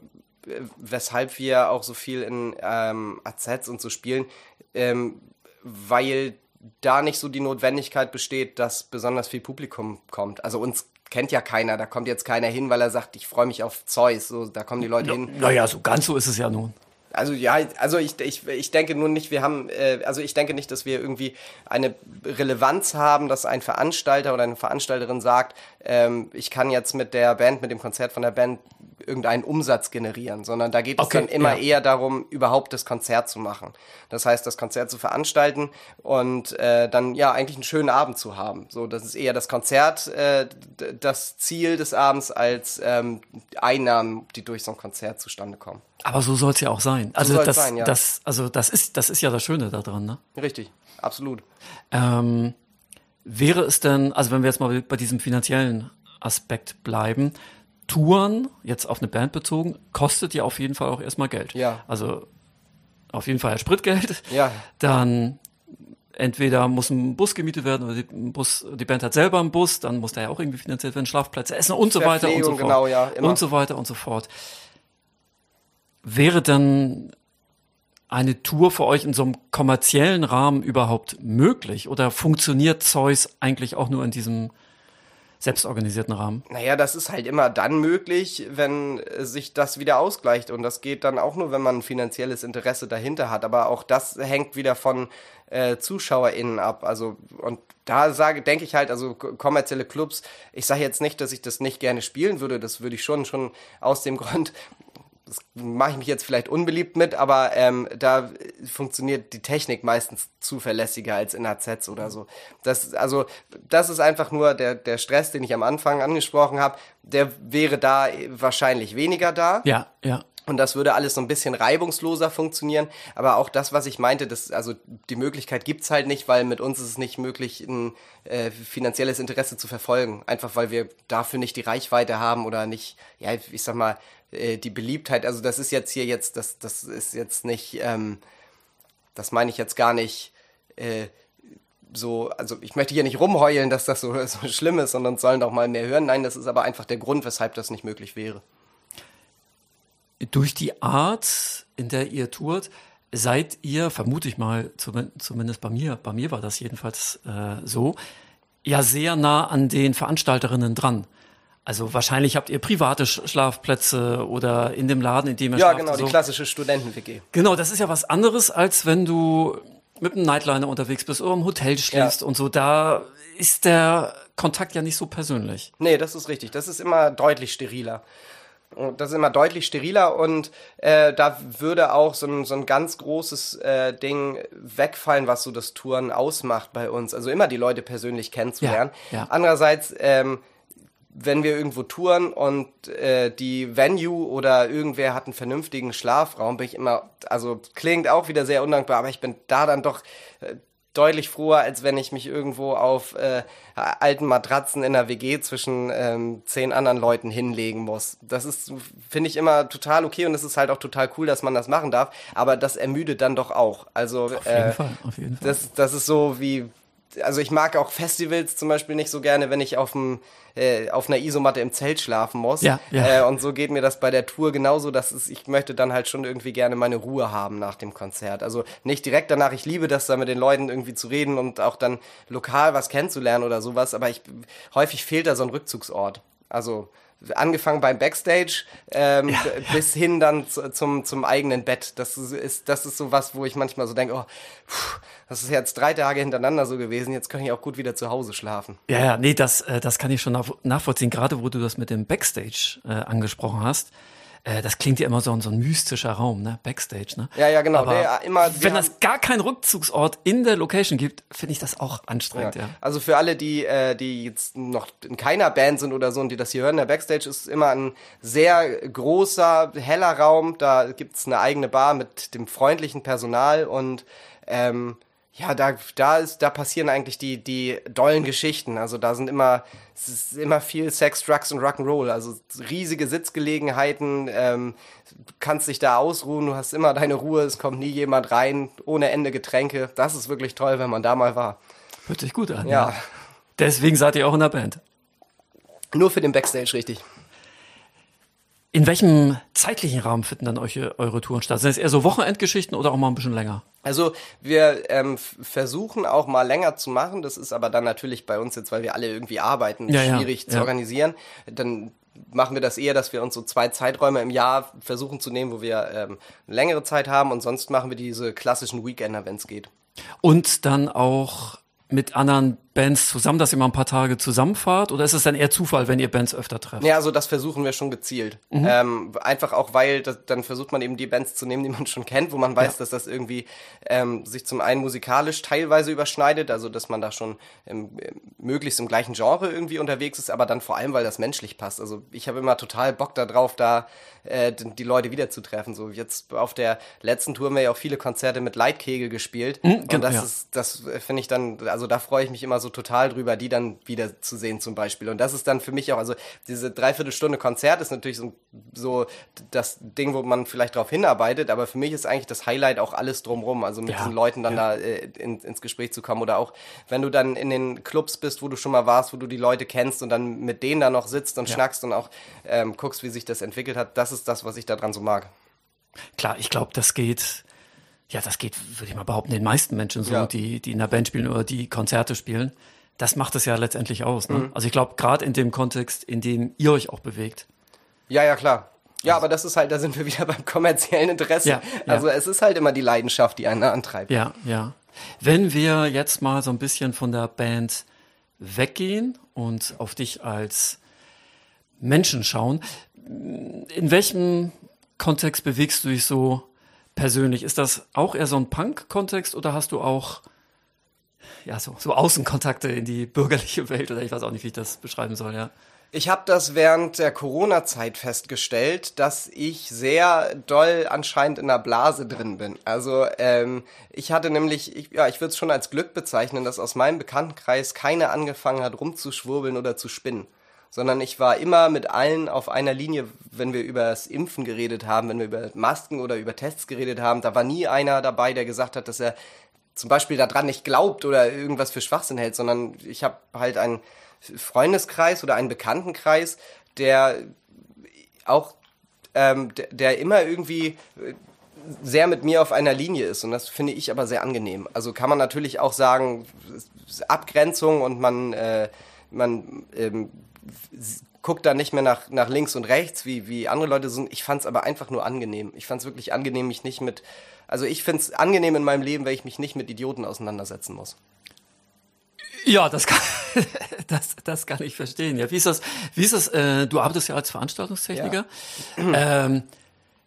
äh, weshalb wir auch so viel in ähm, AZs und so spielen, ähm, weil da nicht so die Notwendigkeit besteht, dass besonders viel Publikum kommt. Also uns kennt ja keiner, da kommt jetzt keiner hin, weil er sagt, ich freue mich auf Zeus. So, da kommen die Leute hin.
Naja, so ganz so ist es ja nun.
Also ja, also ich, ich, ich denke nur nicht, wir haben, äh, also ich denke nicht, dass wir irgendwie eine Relevanz haben, dass ein Veranstalter oder eine Veranstalterin sagt, ähm, ich kann jetzt mit der Band, mit dem Konzert von der Band irgendeinen Umsatz generieren, sondern da geht es
Okay,
dann immer
ja.
eher darum, überhaupt das Konzert zu machen. Das heißt, das Konzert zu veranstalten und äh, dann ja eigentlich einen schönen Abend zu haben. So, das ist eher das Konzert äh, das Ziel des Abends als ähm, Einnahmen, die durch so ein Konzert zustande kommen.
Aber so soll es ja auch sein. Also
soll's
das,
sein, ja.
das, also das ist, das ist ja das Schöne daran, ne?
Richtig, absolut.
Ähm, wäre es denn, also wenn wir jetzt mal bei diesem finanziellen Aspekt bleiben, Touren, jetzt auf eine Band bezogen, kostet ja auf jeden Fall auch erstmal Geld.
Ja.
Also auf jeden Fall Spritgeld.
Ja.
Dann entweder muss ein Bus gemietet werden oder die, Bus, die Band hat selber einen Bus, dann muss der ja auch irgendwie finanziert werden, Schlafplätze, Essen und so weiter und so fort.
Genau, ja.
Und so weiter und so fort. Wäre dann eine Tour für euch in so einem kommerziellen Rahmen überhaupt möglich? Oder funktioniert Zeus eigentlich auch nur in diesem selbstorganisierten Rahmen?
Naja, das ist halt immer dann möglich, wenn sich das wieder ausgleicht. Und das geht dann auch nur, wenn man ein finanzielles Interesse dahinter hat. Aber auch das hängt wieder von äh, ZuschauerInnen ab. Also, und da sage, denke ich halt, also kommerzielle Clubs, ich sage jetzt nicht, dass ich das nicht gerne spielen würde, das würde ich schon, schon aus dem Grund, das mache ich mich jetzt vielleicht unbeliebt mit, aber ähm, da funktioniert die Technik meistens zuverlässiger als in AZs oder so. Das, also, das ist einfach nur der, der Stress, den ich am Anfang angesprochen habe. Der wäre da wahrscheinlich weniger da.
Ja, ja.
Und das würde alles so ein bisschen reibungsloser funktionieren. Aber auch das, was ich meinte, das, also die Möglichkeit gibt's halt nicht, weil mit uns ist es nicht möglich, ein äh, finanzielles Interesse zu verfolgen. Einfach weil wir dafür nicht die Reichweite haben oder nicht, ja, ich sag mal, äh, die Beliebtheit. Also das ist jetzt hier jetzt, das, das ist jetzt nicht, ähm, das meine ich jetzt gar nicht. Äh, so, also ich möchte hier nicht rumheulen, dass das so, so schlimm ist, sondern sollen doch mal mehr hören. Nein, das ist aber einfach der Grund, weshalb das nicht möglich wäre
durch die Art, in der ihr tourt, seid ihr, vermute ich mal, zumindest bei mir, bei mir war das jedenfalls äh, so, ja sehr nah an den Veranstalterinnen dran. Also wahrscheinlich habt ihr private Schlafplätze oder in dem Laden, in dem ihr
ja,
schlaft.
Ja, genau,
so.
die klassische Studenten-WG.
Genau, das ist ja was anderes, als wenn du mit einem Nightliner unterwegs bist oder im Hotel schläfst ja. und so. Da ist der Kontakt ja nicht so persönlich.
Nee, das ist richtig. Das ist immer deutlich steriler. Das ist immer deutlich steriler und äh, da würde auch so ein, so ein ganz großes äh, Ding wegfallen, was so das Touren ausmacht bei uns. Also immer die Leute persönlich kennenzulernen. Ja, ja. Andererseits, ähm, wenn wir irgendwo touren und äh, die Venue oder irgendwer hat einen vernünftigen Schlafraum, bin ich immer, also klingt auch wieder sehr undankbar, aber ich bin da dann doch äh, deutlich froher, als wenn ich mich irgendwo auf äh, alten Matratzen in der WG zwischen ähm, zehn anderen Leuten hinlegen muss. Das ist, finde ich, immer total okay und es ist halt auch total cool, dass man das machen darf, aber das ermüdet dann doch auch. Also
auf jeden äh, Fall, auf jeden Fall.
Das, das ist so wie also ich mag auch Festivals zum Beispiel nicht so gerne, wenn ich auf dem äh, auf einer Isomatte im Zelt schlafen muss.
Ja, ja.
Äh, und so geht mir das bei der Tour genauso, dass es, ich möchte dann halt schon irgendwie gerne meine Ruhe haben nach dem Konzert. Also nicht direkt danach, ich liebe das, da mit den Leuten irgendwie zu reden und auch dann lokal was kennenzulernen oder sowas, aber ich häufig fehlt da so ein Rückzugsort. Also angefangen beim Backstage ähm, ja, ja. bis hin dann zu, zum, zum eigenen Bett. Das ist, das ist so was, wo ich manchmal so denke, oh, pff, das ist jetzt drei Tage hintereinander so gewesen, jetzt kann ich auch gut wieder zu Hause schlafen.
Ja, ja, nee, das, äh, das kann ich schon nachvollziehen, gerade wo du das mit dem Backstage äh, angesprochen hast. Äh, das klingt ja immer so, so ein mystischer Raum, ne? Backstage, ne?
Ja, ja, genau.
Der, immer, wenn es gar keinen Rückzugsort in der Location gibt, finde ich das auch anstrengend, ja. ja.
Also für alle, die, äh, die jetzt noch in keiner Band sind oder so und die das hier hören, der Backstage ist immer ein sehr großer, heller Raum. Da gibt's eine eigene Bar mit dem freundlichen Personal und ähm, ja, da, da ist, da passieren eigentlich die, die dollen Geschichten. Also da sind immer, es ist immer viel Sex, Drugs und Rock'n'Roll. Also riesige Sitzgelegenheiten, ähm, du kannst dich da ausruhen, du hast immer deine Ruhe, es kommt nie jemand rein, ohne Ende Getränke. Das ist wirklich toll, wenn man da mal war.
Hört sich gut an. Ja. ja. Deswegen seid ihr auch in der Band.
Nur für den Backstage, richtig.
In welchem zeitlichen Rahmen finden dann eure, eure Touren statt? Sind es eher so Wochenendgeschichten oder auch mal ein bisschen länger?
Also wir ähm, versuchen auch mal länger zu machen. Das ist aber dann natürlich bei uns jetzt, weil wir alle irgendwie arbeiten, ja, schwierig ja, zu ja. organisieren. Dann machen wir das eher, dass wir uns so zwei Zeiträume im Jahr versuchen zu nehmen, wo wir ähm, längere Zeit haben und sonst machen wir diese klassischen Weekender, wenn es geht.
Und dann auch mit anderen Bands zusammen, dass ihr mal ein paar Tage zusammenfahrt? Oder ist es dann eher Zufall, wenn ihr Bands öfter trefft?
Ja, also das versuchen wir schon gezielt. Mhm. Ähm, einfach auch, weil das, dann versucht man eben die Bands zu nehmen, die man schon kennt, wo man weiß, ja. dass das irgendwie ähm, sich zum einen musikalisch teilweise überschneidet, also dass man da schon im, möglichst im gleichen Genre irgendwie unterwegs ist, aber dann vor allem, weil das menschlich passt. Also ich habe immer total Bock darauf, da äh, die Leute wiederzutreffen. So jetzt auf der letzten Tour haben wir ja auch viele Konzerte mit Leitkegel gespielt. Mhm, und das ja. ist, das finde ich dann, also da freue ich mich immer so total drüber, die dann wieder zu sehen zum Beispiel. Und das ist dann für mich auch, also diese Dreiviertelstunde Konzert ist natürlich so so das Ding, wo man vielleicht darauf hinarbeitet, aber für mich ist eigentlich das Highlight auch alles drumrum, also mit
Ja,
diesen Leuten dann
ja.
da äh, in, ins Gespräch zu kommen oder auch wenn du dann in den Clubs bist, wo du schon mal warst, wo du die Leute kennst und dann mit denen da noch sitzt und
Ja.
schnackst und auch ähm, guckst, wie sich das entwickelt hat, das ist das, was ich daran so mag.
Klar, ich glaube, das geht, ja, das geht, würde ich mal behaupten, den meisten Menschen so,
Ja.
die, die in einer Band spielen oder die Konzerte spielen. Das macht es ja letztendlich aus. Ne?
Mhm.
Also ich glaube, gerade in dem Kontext, in dem ihr euch auch bewegt.
Ja, ja, klar. Ja, aber das ist halt, da sind wir wieder beim kommerziellen Interesse.
Ja, ja.
Also es ist halt immer die Leidenschaft, die einen antreibt.
Ja, ja. Wenn wir jetzt mal so ein bisschen von der Band weggehen und auf dich als Menschen schauen, in welchem Kontext bewegst du dich so persönlich? Ist das auch eher so ein Punk-Kontext oder hast du auch ja, so, so Außenkontakte in die bürgerliche Welt oder ich weiß auch nicht, wie ich das beschreiben soll, ja.
Ich habe das während der Corona-Zeit festgestellt, dass ich sehr doll anscheinend in einer Blase drin bin. Also ähm, ich hatte nämlich, ich, ja, ich würde es schon als Glück bezeichnen, dass aus meinem Bekanntenkreis keiner angefangen hat, rumzuschwurbeln oder zu spinnen. Sondern ich war immer mit allen auf einer Linie, wenn wir über das Impfen geredet haben, wenn wir über Masken oder über Tests geredet haben. Da war nie einer dabei, der gesagt hat, dass er zum Beispiel daran nicht glaubt oder irgendwas für Schwachsinn hält, sondern ich habe halt einen Freundeskreis oder einen Bekanntenkreis, der auch, ähm, der, der immer irgendwie äh, sehr mit mir auf einer Linie ist und das finde ich aber sehr angenehm. Also kann man natürlich auch sagen, Abgrenzung und man, äh, man ähm, guckt da nicht mehr nach, nach links und rechts, wie, wie andere Leute sind. Ich fand es aber einfach nur angenehm. Ich fand es wirklich angenehm, mich nicht mit, also ich finde es angenehm in meinem Leben, wenn ich mich nicht mit Idioten auseinandersetzen muss.
Ja, das kann, das, das kann ich verstehen. Ja, wie ist das? Wie ist das? Äh, du arbeitest ja als Veranstaltungstechniker. Ähm,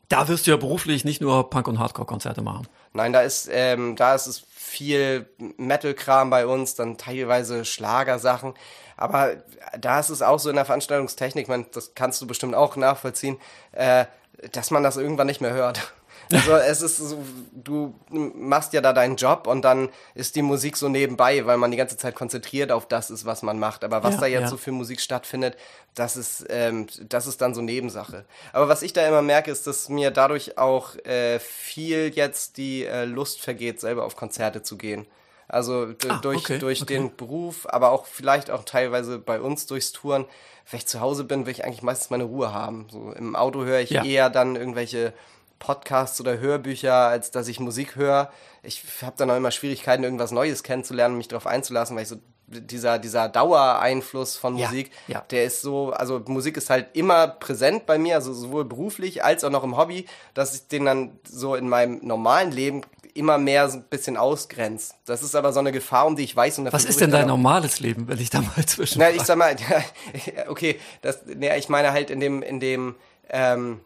da wirst du ja beruflich nicht nur Punk- und Hardcore-Konzerte machen.
Nein, da ist, ähm, da ist es viel Metal-Kram bei uns, dann teilweise Schlagersachen. Aber da ist es auch so in der Veranstaltungstechnik, man, das kannst du bestimmt auch nachvollziehen, äh, dass man das irgendwann nicht mehr hört. Also es ist so, du machst ja da deinen Job und dann ist die Musik so nebenbei, weil man die ganze Zeit konzentriert auf das ist, was man macht. Aber was
Ja,
da jetzt
ja.
so für Musik stattfindet, das ist, ähm, das ist dann so Nebensache. Aber was ich da immer merke, ist, dass mir dadurch auch äh, viel jetzt die äh, Lust vergeht, selber auf Konzerte zu gehen. Also
Ah,
durch,
okay,
durch
okay.
den Beruf, aber auch vielleicht auch teilweise bei uns durchs Touren. Wenn ich zu Hause bin, will ich eigentlich meistens meine Ruhe haben. So im Auto höre ich
Ja.
eher dann irgendwelche Podcasts oder Hörbücher, als dass ich Musik höre. Ich habe dann auch immer Schwierigkeiten, irgendwas Neues kennenzulernen, mich darauf einzulassen, weil ich so dieser, dieser Dauereinfluss von
Ja,
Musik,
ja.
der ist so, also Musik ist halt immer präsent bei mir, also sowohl beruflich als auch noch im Hobby, dass ich den dann so in meinem normalen Leben immer mehr so ein bisschen ausgrenzt. Das ist aber so eine Gefahr, um die ich weiß. Und
Was ist denn dein normales Leben, wenn ich da mal zwischen.
na, ich sag mal, okay, das, ne, ich meine halt in dem, in dem, ähm,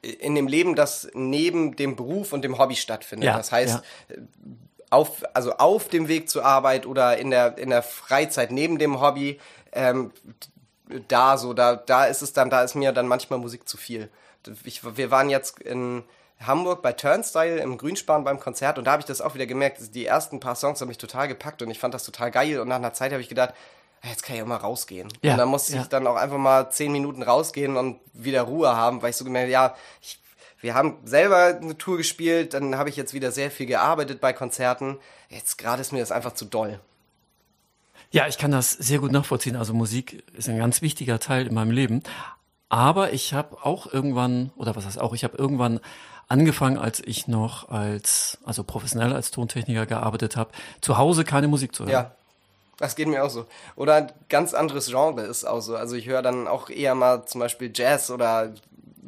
in dem Leben, das neben dem Beruf und dem Hobby stattfindet.
Ja,
das heißt,
ja.
auf, also auf dem Weg zur Arbeit oder in der, in der Freizeit neben dem Hobby, ähm, da so, da, da ist es dann, da ist mir dann manchmal Musik zu viel. Ich, wir waren jetzt in Hamburg bei Turnstyle im Grünspan beim Konzert und da habe ich das auch wieder gemerkt. Die ersten paar Songs haben mich total gepackt und ich fand das total geil und nach einer Zeit habe ich gedacht, ah, jetzt kann ich auch mal rausgehen.
Ja,
und dann musste
ja.
ich dann auch einfach mal zehn Minuten rausgehen und wieder Ruhe haben, weil ich so gemerkt habe, ja, ich, wir haben selber eine Tour gespielt, dann habe ich jetzt wieder sehr viel gearbeitet bei Konzerten. Jetzt gerade ist mir das einfach zu doll.
Ja, ich kann das sehr gut nachvollziehen. Also Musik ist ein ganz wichtiger Teil in meinem Leben. Aber ich habe auch irgendwann, oder was heißt auch, ich habe irgendwann angefangen, als ich noch als, also professionell als Tontechniker gearbeitet habe, zu Hause keine Musik zu hören.
Ja. Das geht mir auch so. Oder ein ganz anderes Genre ist auch so. Also ich höre dann auch eher mal zum Beispiel Jazz oder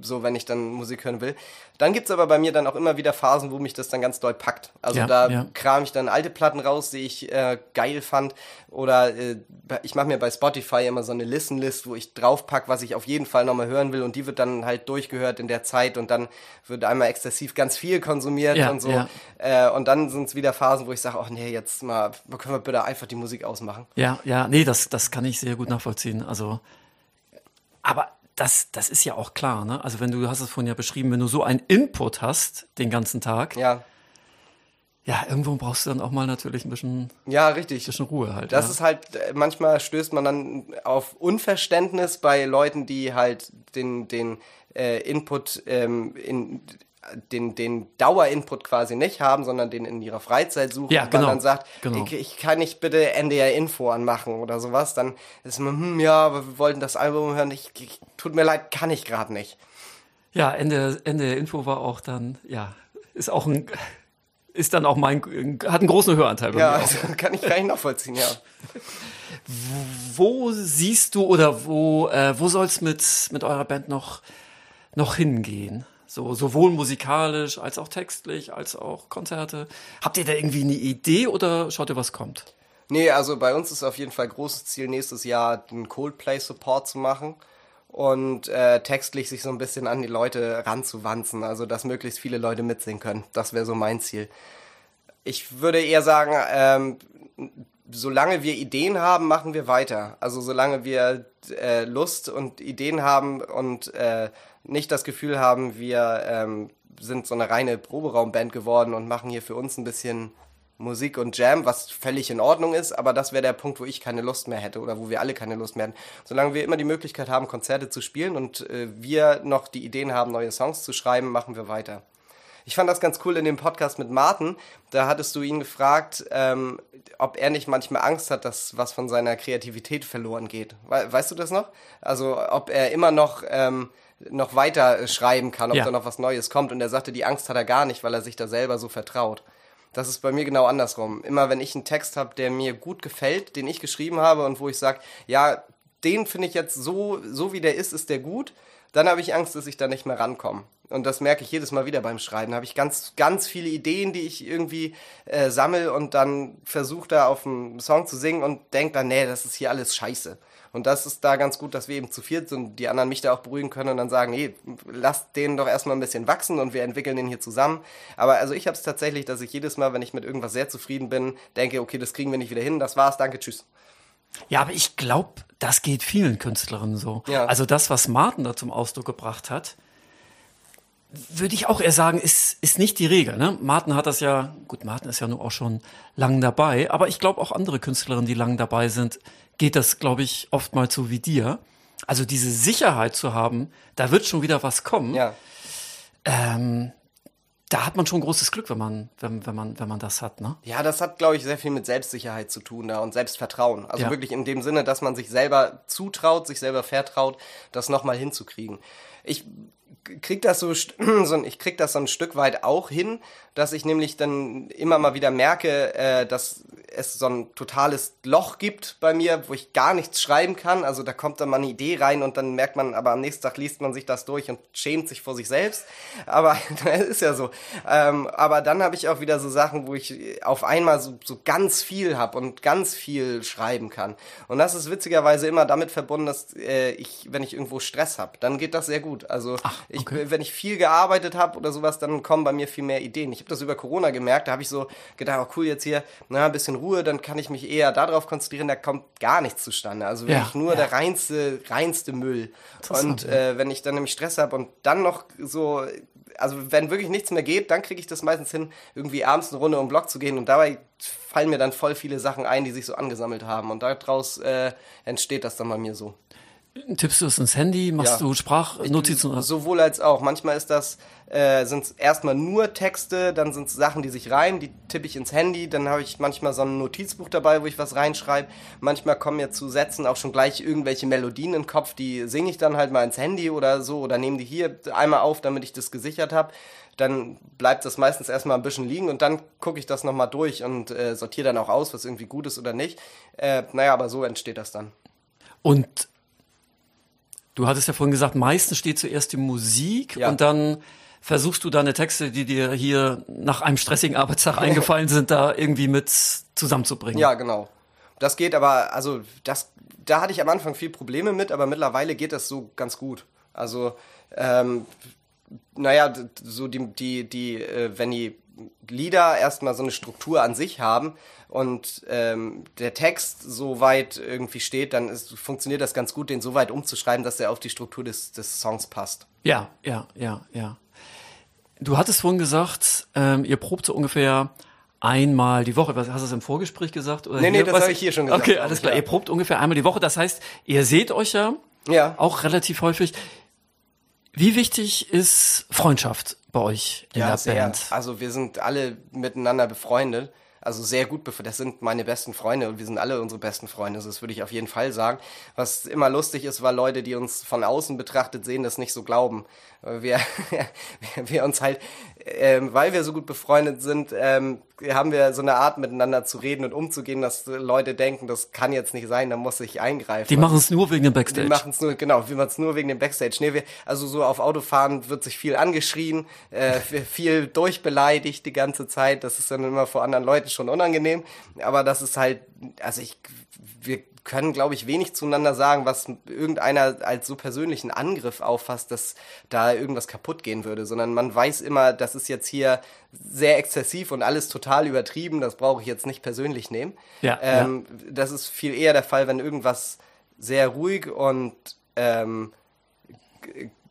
so, wenn ich dann Musik hören will. Dann gibt's aber bei mir dann auch immer wieder Phasen, wo mich das dann ganz doll packt. Also
Ja,
da
ja.
kram ich dann alte Platten raus, die ich äh, geil fand. Oder äh, ich mache mir bei Spotify immer so eine Listen-List, wo ich draufpack, was ich auf jeden Fall nochmal hören will. Und die wird dann halt durchgehört in der Zeit. Und dann wird einmal exzessiv ganz viel konsumiert
Ja,
und so. Äh, und dann sind's wieder Phasen, wo ich sage, ach nee, jetzt mal, können wir bitte einfach die Musik ausmachen.
Ja, ja, nee, das, das kann ich sehr gut nachvollziehen. Also, aber das, das ist ja auch klar, ne? Also wenn du, hast es vorhin ja beschrieben, wenn du so einen Input hast den ganzen Tag,
Ja,
Ja, irgendwo brauchst du dann auch mal natürlich ein bisschen,
Ja, richtig.
bisschen Ruhe halt.
Das
ja.
ist halt, äh, manchmal stößt man dann auf Unverständnis bei Leuten, die halt den, den äh, Input in, den, den Dauerinput quasi nicht haben, sondern den in ihrer Freizeit suchen.
Ja,
und man
genau,
dann sagt,
genau.
ich, ich kann nicht bitte NDR Info anmachen oder sowas, dann ist man, hm, ja, aber wir wollten das Album hören, ich, ich tut mir leid, kann ich gerade nicht.
Ja, Ende, Ende der Info war auch dann, ja, ist auch ein, ist dann auch mein, hat einen großen Höranteil
Ja, also, kann ich gar nicht nachvollziehen, ja.
Wo siehst du oder wo, äh, wo soll's mit, mit eurer Band noch, noch hingehen? So, sowohl musikalisch als auch textlich, als auch Konzerte. Habt ihr da irgendwie eine Idee oder schaut ihr, was kommt?
Nee, also bei uns ist auf jeden Fall großes Ziel, nächstes Jahr den Coldplay-Support zu machen und äh, textlich sich so ein bisschen an die Leute ranzuwanzen, also dass möglichst viele Leute mitsingen können. Das wäre so mein Ziel. Ich würde eher sagen, ähm, solange wir Ideen haben, machen wir weiter. Also solange wir äh, Lust und Ideen haben und äh, nicht das Gefühl haben, wir ähm, sind so eine reine Proberaumband geworden und machen hier für uns ein bisschen Musik und Jam, was völlig in Ordnung ist, aber das wäre der Punkt, wo ich keine Lust mehr hätte oder wo wir alle keine Lust mehr hätten. Solange wir immer die Möglichkeit haben, Konzerte zu spielen und äh, wir noch die Ideen haben, neue Songs zu schreiben, machen wir weiter. Ich fand das ganz cool in dem Podcast mit Martin. Da hattest du ihn gefragt, ähm, ob er nicht manchmal Angst hat, dass was von seiner Kreativität verloren geht. We weißt du das noch? Also ob er immer noch ähm, noch weiter schreiben kann, ob
Ja.
da noch was Neues kommt. Und er sagte, die Angst hat er gar nicht, weil er sich da selber so vertraut. Das ist bei mir genau andersrum. Immer wenn ich einen Text habe, der mir gut gefällt, den ich geschrieben habe und wo ich sage, ja, den finde ich jetzt so, so wie der ist, ist der gut, dann habe ich Angst, dass ich da nicht mehr rankomme. Und das merke ich jedes Mal wieder beim Schreiben. Da habe ich ganz, ganz viele Ideen, die ich irgendwie äh, sammle und dann versuche da auf einen Song zu singen und denke dann, nee, das ist hier alles scheiße. Und das ist da ganz gut, dass wir eben zu viert sind und die anderen mich da auch beruhigen können und dann sagen, nee, lasst den doch erstmal ein bisschen wachsen und wir entwickeln den hier zusammen. Aber also ich habe es tatsächlich, dass ich jedes Mal, wenn ich mit irgendwas sehr zufrieden bin, denke, okay, das kriegen wir nicht wieder hin, das war's, danke, tschüss.
Ja, aber ich glaube, das geht vielen Künstlerinnen so.
Ja.
Also das, was Martin da zum Ausdruck gebracht hat, würde ich auch eher sagen, ist, ist nicht die Regel. Ne? Martin hat das ja, gut, Martin ist ja nur auch schon lang dabei, aber ich glaube auch andere Künstlerinnen, die lang dabei sind, geht das, glaube ich, oftmals so wie dir. Also diese Sicherheit zu haben, da wird schon wieder was kommen.
Ja.
Ähm, da hat man schon großes Glück, wenn man, wenn, wenn man, wenn man das hat, ne?
Ja, das hat, glaube ich, sehr viel mit Selbstsicherheit zu tun da und Selbstvertrauen. Also
Ja.
wirklich in dem Sinne, dass man sich selber zutraut, sich selber vertraut, das nochmal hinzukriegen. Ich krieg das so, so ich krieg das so ein Stück weit auch hin, dass ich nämlich dann immer mal wieder merke, äh, dass es so ein totales Loch gibt bei mir, wo ich gar nichts schreiben kann. Also da kommt dann mal eine Idee rein und dann merkt man, aber am nächsten Tag liest man sich das durch und schämt sich vor sich selbst. Aber das ist ja so. Ähm, aber dann habe ich auch wieder so Sachen, wo ich auf einmal so, so ganz viel habe und ganz viel schreiben kann. Und das ist witzigerweise immer damit verbunden, dass äh, ich, wenn ich irgendwo Stress habe, dann geht das sehr gut. Also ich,
okay.
wenn ich viel gearbeitet habe oder sowas, dann kommen bei mir viel mehr Ideen. Ich habe das über Corona gemerkt, da habe ich so gedacht, oh cool, jetzt hier, na, ein bisschen Ruhe, dann kann ich mich eher darauf konzentrieren, da kommt gar nichts zustande. Also
Ja,
wirklich nur
ja.
der reinste, reinste Müll. Und äh, wenn ich dann nämlich Stress habe und dann noch so, also wenn wirklich nichts mehr geht, dann kriege ich das meistens hin, irgendwie abends eine Runde um den Block zu gehen und dabei fallen mir dann voll viele Sachen ein, die sich so angesammelt haben und daraus äh, entsteht das dann bei mir so.
Tippst du es ins Handy, machst
Ja.
du Sprachnotizen? oder-
Sowohl als auch. Manchmal ist das, äh, sind es erstmal nur Texte, dann sind es Sachen, die sich reimen, die tippe ich ins Handy, dann habe ich manchmal so ein Notizbuch dabei, wo ich was reinschreibe. Manchmal kommen mir zu Sätzen auch schon gleich irgendwelche Melodien in den Kopf, die singe ich dann halt mal ins Handy oder so oder nehme die hier einmal auf, damit ich das gesichert habe. Dann bleibt das meistens erstmal ein bisschen liegen und dann gucke ich das nochmal durch und äh, sortiere dann auch aus, was irgendwie gut ist oder nicht. Äh, naja, aber so entsteht das dann.
Und du hattest ja vorhin gesagt, meistens steht zuerst die Musik
Ja.
und dann versuchst du deine Texte, die dir hier nach einem stressigen Arbeitstag eingefallen sind, da irgendwie mit zusammenzubringen.
Ja, genau. Das geht aber, also das, da hatte ich am Anfang viel Probleme mit, aber mittlerweile geht das so ganz gut. Also, ähm, naja, so die, die, die, äh, wenn die Lieder erstmal so eine Struktur an sich haben und ähm, der Text so weit irgendwie steht, dann ist, funktioniert das ganz gut, den so weit umzuschreiben, dass er auf die Struktur des, des Songs passt.
Ja, ja, ja, ja. Du hattest vorhin gesagt, ähm, ihr probt so ungefähr einmal die Woche. Was hast du es im Vorgespräch gesagt?
Oder nee, nee, das habe ich hier schon gesagt.
Okay, alles klar. Ja. Ihr probt ungefähr einmal die Woche. Das heißt, ihr seht euch ja, ja. auch relativ häufig. Wie wichtig ist Freundschaft bei euch in ja, der sehr. Band?
Also wir sind alle miteinander befreundet. Also sehr gut befreundet. Das sind meine besten Freunde und wir sind alle unsere besten Freunde. Das würde ich auf jeden Fall sagen. Was immer lustig ist, weil Leute, die uns von außen betrachtet sehen, das nicht so glauben. Wir, wir uns halt, ähm, weil wir so gut befreundet sind, ähm, haben wir so eine Art miteinander zu reden und umzugehen, dass Leute denken, das kann jetzt nicht sein, da muss ich eingreifen.
Die machen es nur wegen dem Backstage.
Die machen es nur, genau, wir machen es nur wegen dem Backstage. Nee, wir, also so auf Autofahren wird sich viel angeschrien, äh, viel durchbeleidigt die ganze Zeit. Das ist dann immer vor anderen Leuten schon unangenehm. Aber das ist halt, also ich, wir können, glaube ich, wenig zueinander sagen, was irgendeiner als so persönlichen Angriff auffasst, dass da irgendwas kaputt gehen würde, sondern man weiß immer, das ist jetzt hier sehr exzessiv und alles total übertrieben, das brauche ich jetzt nicht persönlich nehmen. Ja, ähm, ja. Das ist viel eher der Fall, wenn irgendwas sehr ruhig und ähm,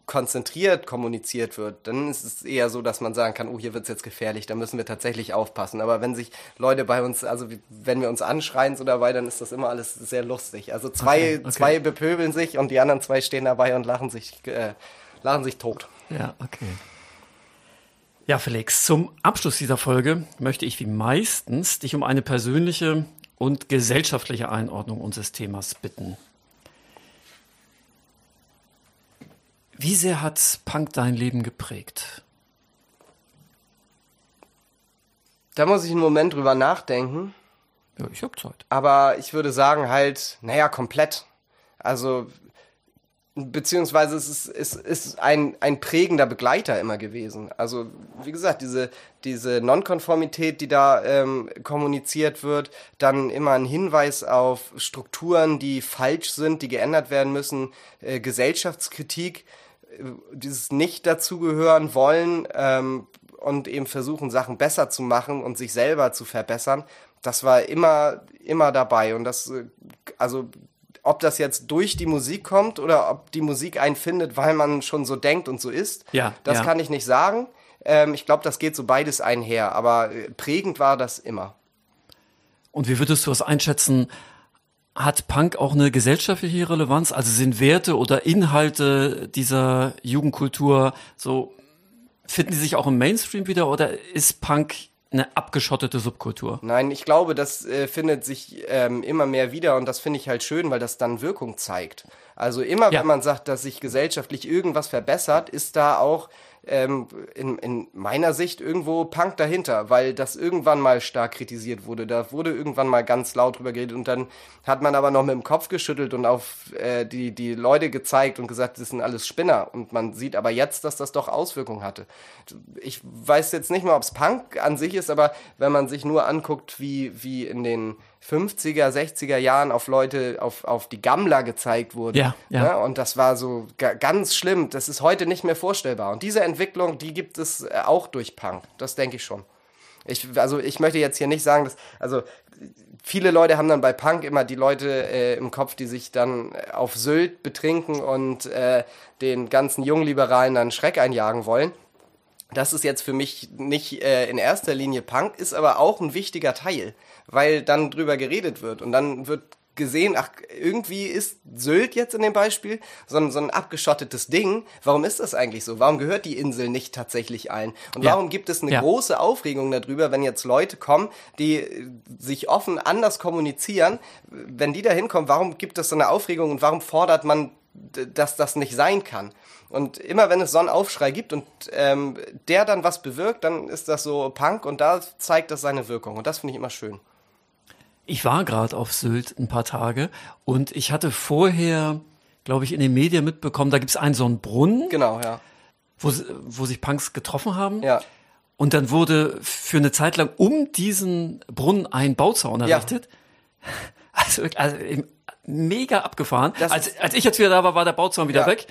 konzentriert kommuniziert wird, dann ist es eher so, dass man sagen kann, oh, hier wird es jetzt gefährlich, da müssen wir tatsächlich aufpassen. Aber wenn sich Leute bei uns, also wenn wir uns anschreien so dabei, dann ist das immer alles sehr lustig. Also zwei, okay, okay. zwei bepöbeln sich und die anderen zwei stehen dabei und lachen sich, äh, lachen sich tot.
Ja, okay. Ja, Felix, zum Abschluss dieser Folge möchte ich wie meistens dich um eine persönliche und gesellschaftliche Einordnung unseres Themas bitten. Wie sehr hat Punk dein Leben geprägt?
Da muss ich einen Moment drüber nachdenken.
Ja, ich hab Zeit.
Aber ich würde sagen halt, naja, komplett. Also, beziehungsweise es ist, es ist ein, ein prägender Begleiter immer gewesen. Also, wie gesagt, diese, diese Nonkonformität, die da ähm, kommuniziert wird, dann immer ein Hinweis auf Strukturen, die falsch sind, die geändert werden müssen, äh, Gesellschaftskritik dieses nicht dazugehören wollen ähm, und eben versuchen, Sachen besser zu machen und sich selber zu verbessern, das war immer, immer dabei. Und das, äh, also, ob das jetzt durch die Musik kommt oder ob die Musik einen findet, weil man schon so denkt und so ist, ja, das ja. kann ich nicht sagen. Ähm, ich glaube, das geht so beides einher, aber äh, prägend war das immer.
Und wie würdest du es einschätzen? Hat Punk auch eine gesellschaftliche Relevanz? Also sind Werte oder Inhalte dieser Jugendkultur so, finden die sich auch im Mainstream wieder oder ist Punk eine abgeschottete Subkultur?
Nein, ich glaube, das äh, findet sich ähm, immer mehr wieder und das finde ich halt schön, weil das dann Wirkung zeigt. Also immer, ja. wenn man sagt, dass sich gesellschaftlich irgendwas verbessert, ist da auch ähm, in, in meiner Sicht irgendwo Punk dahinter, weil das irgendwann mal stark kritisiert wurde. Da wurde irgendwann mal ganz laut drüber geredet und dann hat man aber noch mit dem Kopf geschüttelt und auf äh, die, die Leute gezeigt und gesagt, das sind alles Spinner. Und man sieht aber jetzt, dass das doch Auswirkungen hatte. Ich weiß jetzt nicht mal, ob es Punk an sich ist, aber wenn man sich nur anguckt, wie, wie in den 50er, 60er Jahren auf Leute, auf, auf die Gammler gezeigt wurden. Ja, ja. Ne? Und das war so ganz schlimm. Das ist heute nicht mehr vorstellbar. Und diese Entwicklung, die gibt es äh, auch durch Punk. Das denke ich schon. Ich, also ich möchte jetzt hier nicht sagen, dass, also viele Leute haben dann bei Punk immer die Leute äh, im Kopf, die sich dann äh, auf Sylt betrinken und äh, den ganzen Jungliberalen dann Schreck einjagen wollen. Das ist jetzt für mich nicht äh, in erster Linie Punk, ist aber auch ein wichtiger Teil weil dann drüber geredet wird und dann wird gesehen, ach, irgendwie ist Sylt jetzt in dem Beispiel so ein, so ein abgeschottetes Ding. Warum ist das eigentlich so? Warum gehört die Insel nicht tatsächlich allen? Und ja. warum gibt es eine ja. große Aufregung darüber, wenn jetzt Leute kommen, die sich offen anders kommunizieren? Wenn die da hinkommen, warum gibt es so eine Aufregung und warum fordert man, dass das nicht sein kann? Und immer wenn es so einen Aufschrei gibt und ähm, der dann was bewirkt, dann ist das so Punk und da zeigt das seine Wirkung. Und das finde ich immer schön.
Ich war gerade auf Sylt ein paar Tage und ich hatte vorher, glaube ich, in den Medien mitbekommen, da gibt es einen so einen Brunnen.
Genau, ja.
Wo, wo sich Punks getroffen haben. Ja. Und dann wurde für eine Zeit lang um diesen Brunnen ein Bauzaun errichtet. Ja. Also, also mega abgefahren. als, als ich jetzt wieder da war, war der Bauzaun wieder ja. weg.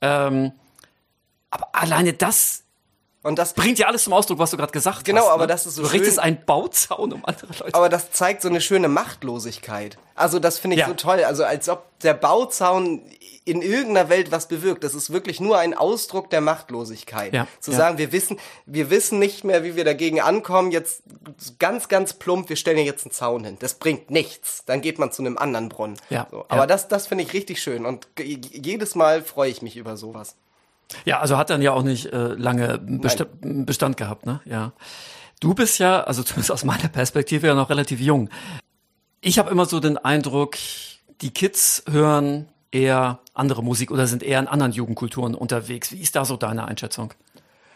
Ähm, aber alleine das
Und das
bringt ja alles zum Ausdruck, was du gerade gesagt
genau,
hast.
Genau, aber
ne?
das ist so
Du
schön.
richtest einen Bauzaun um andere Leute.
Aber das zeigt so eine schöne Machtlosigkeit. Also das finde ich
Ja.
so toll. Also als ob der Bauzaun in irgendeiner Welt was bewirkt. Das ist wirklich nur ein Ausdruck der Machtlosigkeit.
Ja,
Zu
ja.
sagen, wir wissen, wir wissen nicht mehr, wie wir dagegen ankommen. Jetzt ganz, ganz plump, wir stellen hier jetzt einen Zaun hin. Das bringt nichts. Dann geht man zu einem anderen Brunnen.
Ja,
So. Aber das, das finde ich richtig schön. Und jedes Mal freue ich mich über sowas.
Ja, also hat dann ja auch nicht äh, lange Best Bestand gehabt, ne? Ja. Du bist ja, also zumindest aus meiner Perspektive ja noch relativ jung. Ich habe immer so den Eindruck, die Kids hören eher andere Musik oder sind eher in anderen Jugendkulturen unterwegs. Wie ist da so deine Einschätzung?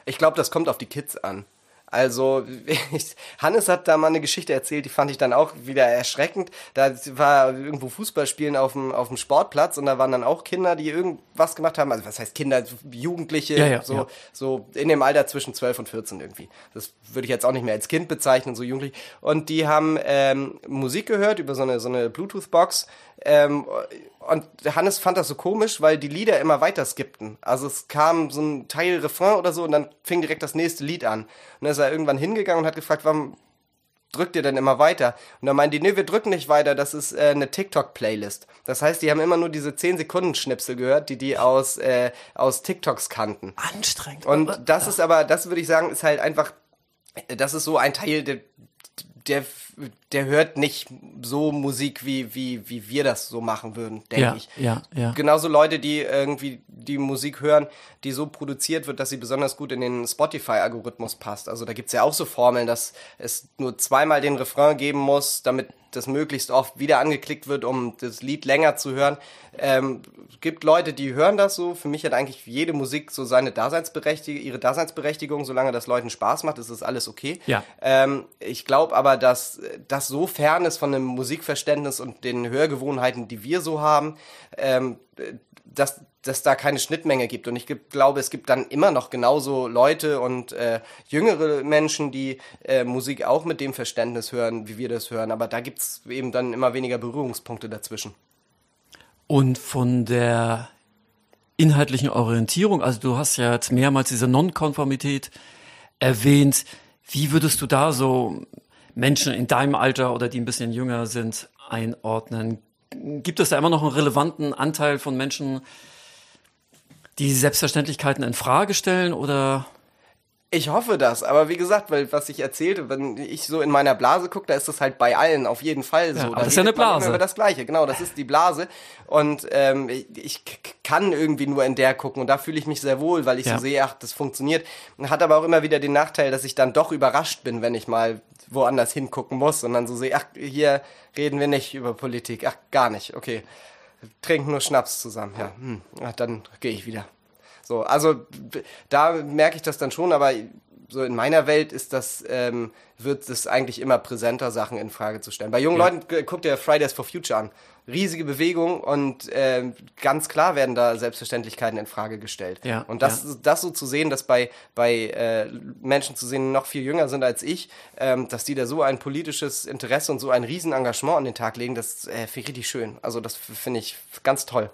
Ich glaube, das kommt auf die Kids an. Also, ich, Hannes hat da mal eine Geschichte erzählt, die fand ich dann auch wieder erschreckend. Da war irgendwo Fußballspielen auf dem, auf dem Sportplatz und da waren dann auch Kinder, die irgendwas gemacht haben. Also, was heißt Kinder? Jugendliche,
Ja, ja,
so,
ja.
so in dem Alter zwischen 12 und 14 irgendwie. Das würde ich jetzt auch nicht mehr als Kind bezeichnen, so jugendlich. Und die haben ähm, Musik gehört über so eine, so eine Bluetooth-Box. Ähm, und Hannes fand das so komisch, weil die Lieder immer weiter skippten. Also es kam so ein Teil Refrain oder so und dann fing direkt das nächste Lied an. Und dann ist er irgendwann hingegangen und hat gefragt, warum drückt ihr denn immer weiter? Und dann meinen die, nee, wir drücken nicht weiter, das ist äh, eine TikTok-Playlist. Das heißt, die haben immer nur diese 10-Sekunden-Schnipsel gehört, die die aus, äh, aus TikToks kannten.
Anstrengend.
Und das ist aber, das würde ich sagen, ist halt einfach, das ist so ein Teil, der, der, der hört nicht so Musik, wie, wie, wie wir das so machen würden, denke
ja,
ich.
ja, ja.
Genauso Leute, die irgendwie die Musik hören, die so produziert wird, dass sie besonders gut in den Spotify-Algorithmus passt. Also da gibt's ja auch so Formeln, dass es nur zweimal den Refrain geben muss, damit das möglichst oft wieder angeklickt wird, um das Lied länger zu hören. Ähm, gibt Leute, die hören das so. Für mich hat eigentlich jede Musik so seine Daseinsberechtigung, ihre Daseinsberechtigung. Solange das Leuten Spaß macht, ist das alles okay.
Ja.
Ähm, ich glaube aber, dass das so fern ist von dem Musikverständnis und den Hörgewohnheiten, die wir so haben, ähm, dass, dass da keine Schnittmenge gibt. Und ich glaube, es gibt dann immer noch genauso Leute und äh, jüngere Menschen, die äh, Musik auch mit dem Verständnis hören, wie wir das hören. Aber da gibt's eben dann immer weniger Berührungspunkte dazwischen.
Und von der inhaltlichen Orientierung, also du hast ja jetzt mehrmals diese Nonkonformität erwähnt. Wie würdest du da so Menschen in deinem Alter oder die ein bisschen jünger sind einordnen? Gibt es da immer noch einen relevanten Anteil von Menschen, die Selbstverständlichkeiten in Frage stellen oder
Ich hoffe das, aber wie gesagt, weil was ich erzählte, wenn ich so in meiner Blase gucke, da ist das halt bei allen auf jeden Fall so.
Ja,
Da
aber das ist ja eine Blase.
Über das Gleiche, genau, das ist die Blase. Und ähm, ich, kann irgendwie nur in der gucken und da fühle ich mich sehr wohl, weil ich
Ja.
so sehe, ach, das funktioniert. Hat aber auch immer wieder den Nachteil, dass ich dann doch überrascht bin, wenn ich mal woanders hingucken muss und dann so sehe, ach, hier reden wir nicht über Politik, ach, gar nicht, okay. Trinken nur Schnaps zusammen, ja, hm, ach, dann gehe ich wieder. So, also da merke ich das dann schon, aber so in meiner Welt ist das, ähm, wird es eigentlich immer präsenter, Sachen in Frage zu stellen. Bei jungen
Ja.
Leuten g- guckt ihr Fridays for Future an. Riesige Bewegung und ähm, ganz klar werden da Selbstverständlichkeiten in Frage gestellt.
Ja,
und das, das so zu sehen, dass bei, bei äh, Menschen zu sehen, die noch viel jünger sind als ich, ähm, dass die da so ein politisches Interesse und so ein Riesenengagement an den Tag legen, das äh, finde ich richtig schön. Also das finde ich ganz toll.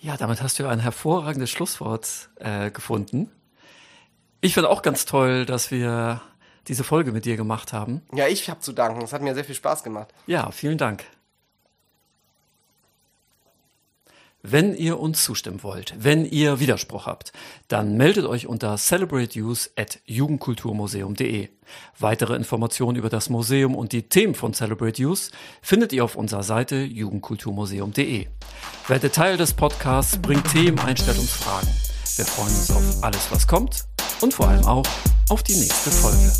Ja, damit hast du ja ein hervorragendes Schlusswort äh, gefunden. Ich finde auch ganz toll, dass wir diese Folge mit dir gemacht haben.
Ja, ich habe zu danken. Es hat mir sehr viel Spaß gemacht.
Ja, vielen Dank. Wenn ihr uns zustimmen wollt, wenn ihr Widerspruch habt, dann meldet euch unter celebrateuse@jugendkulturmuseum.de. Weitere Informationen über das Museum und die Themen von Celebrate Youth findet ihr auf unserer Seite jugendkulturmuseum.de. Werdet Teil des Podcasts, bringt Themen ein, stellt uns Fragen. Wir freuen uns auf alles, was kommt und vor allem auch auf die nächste Folge.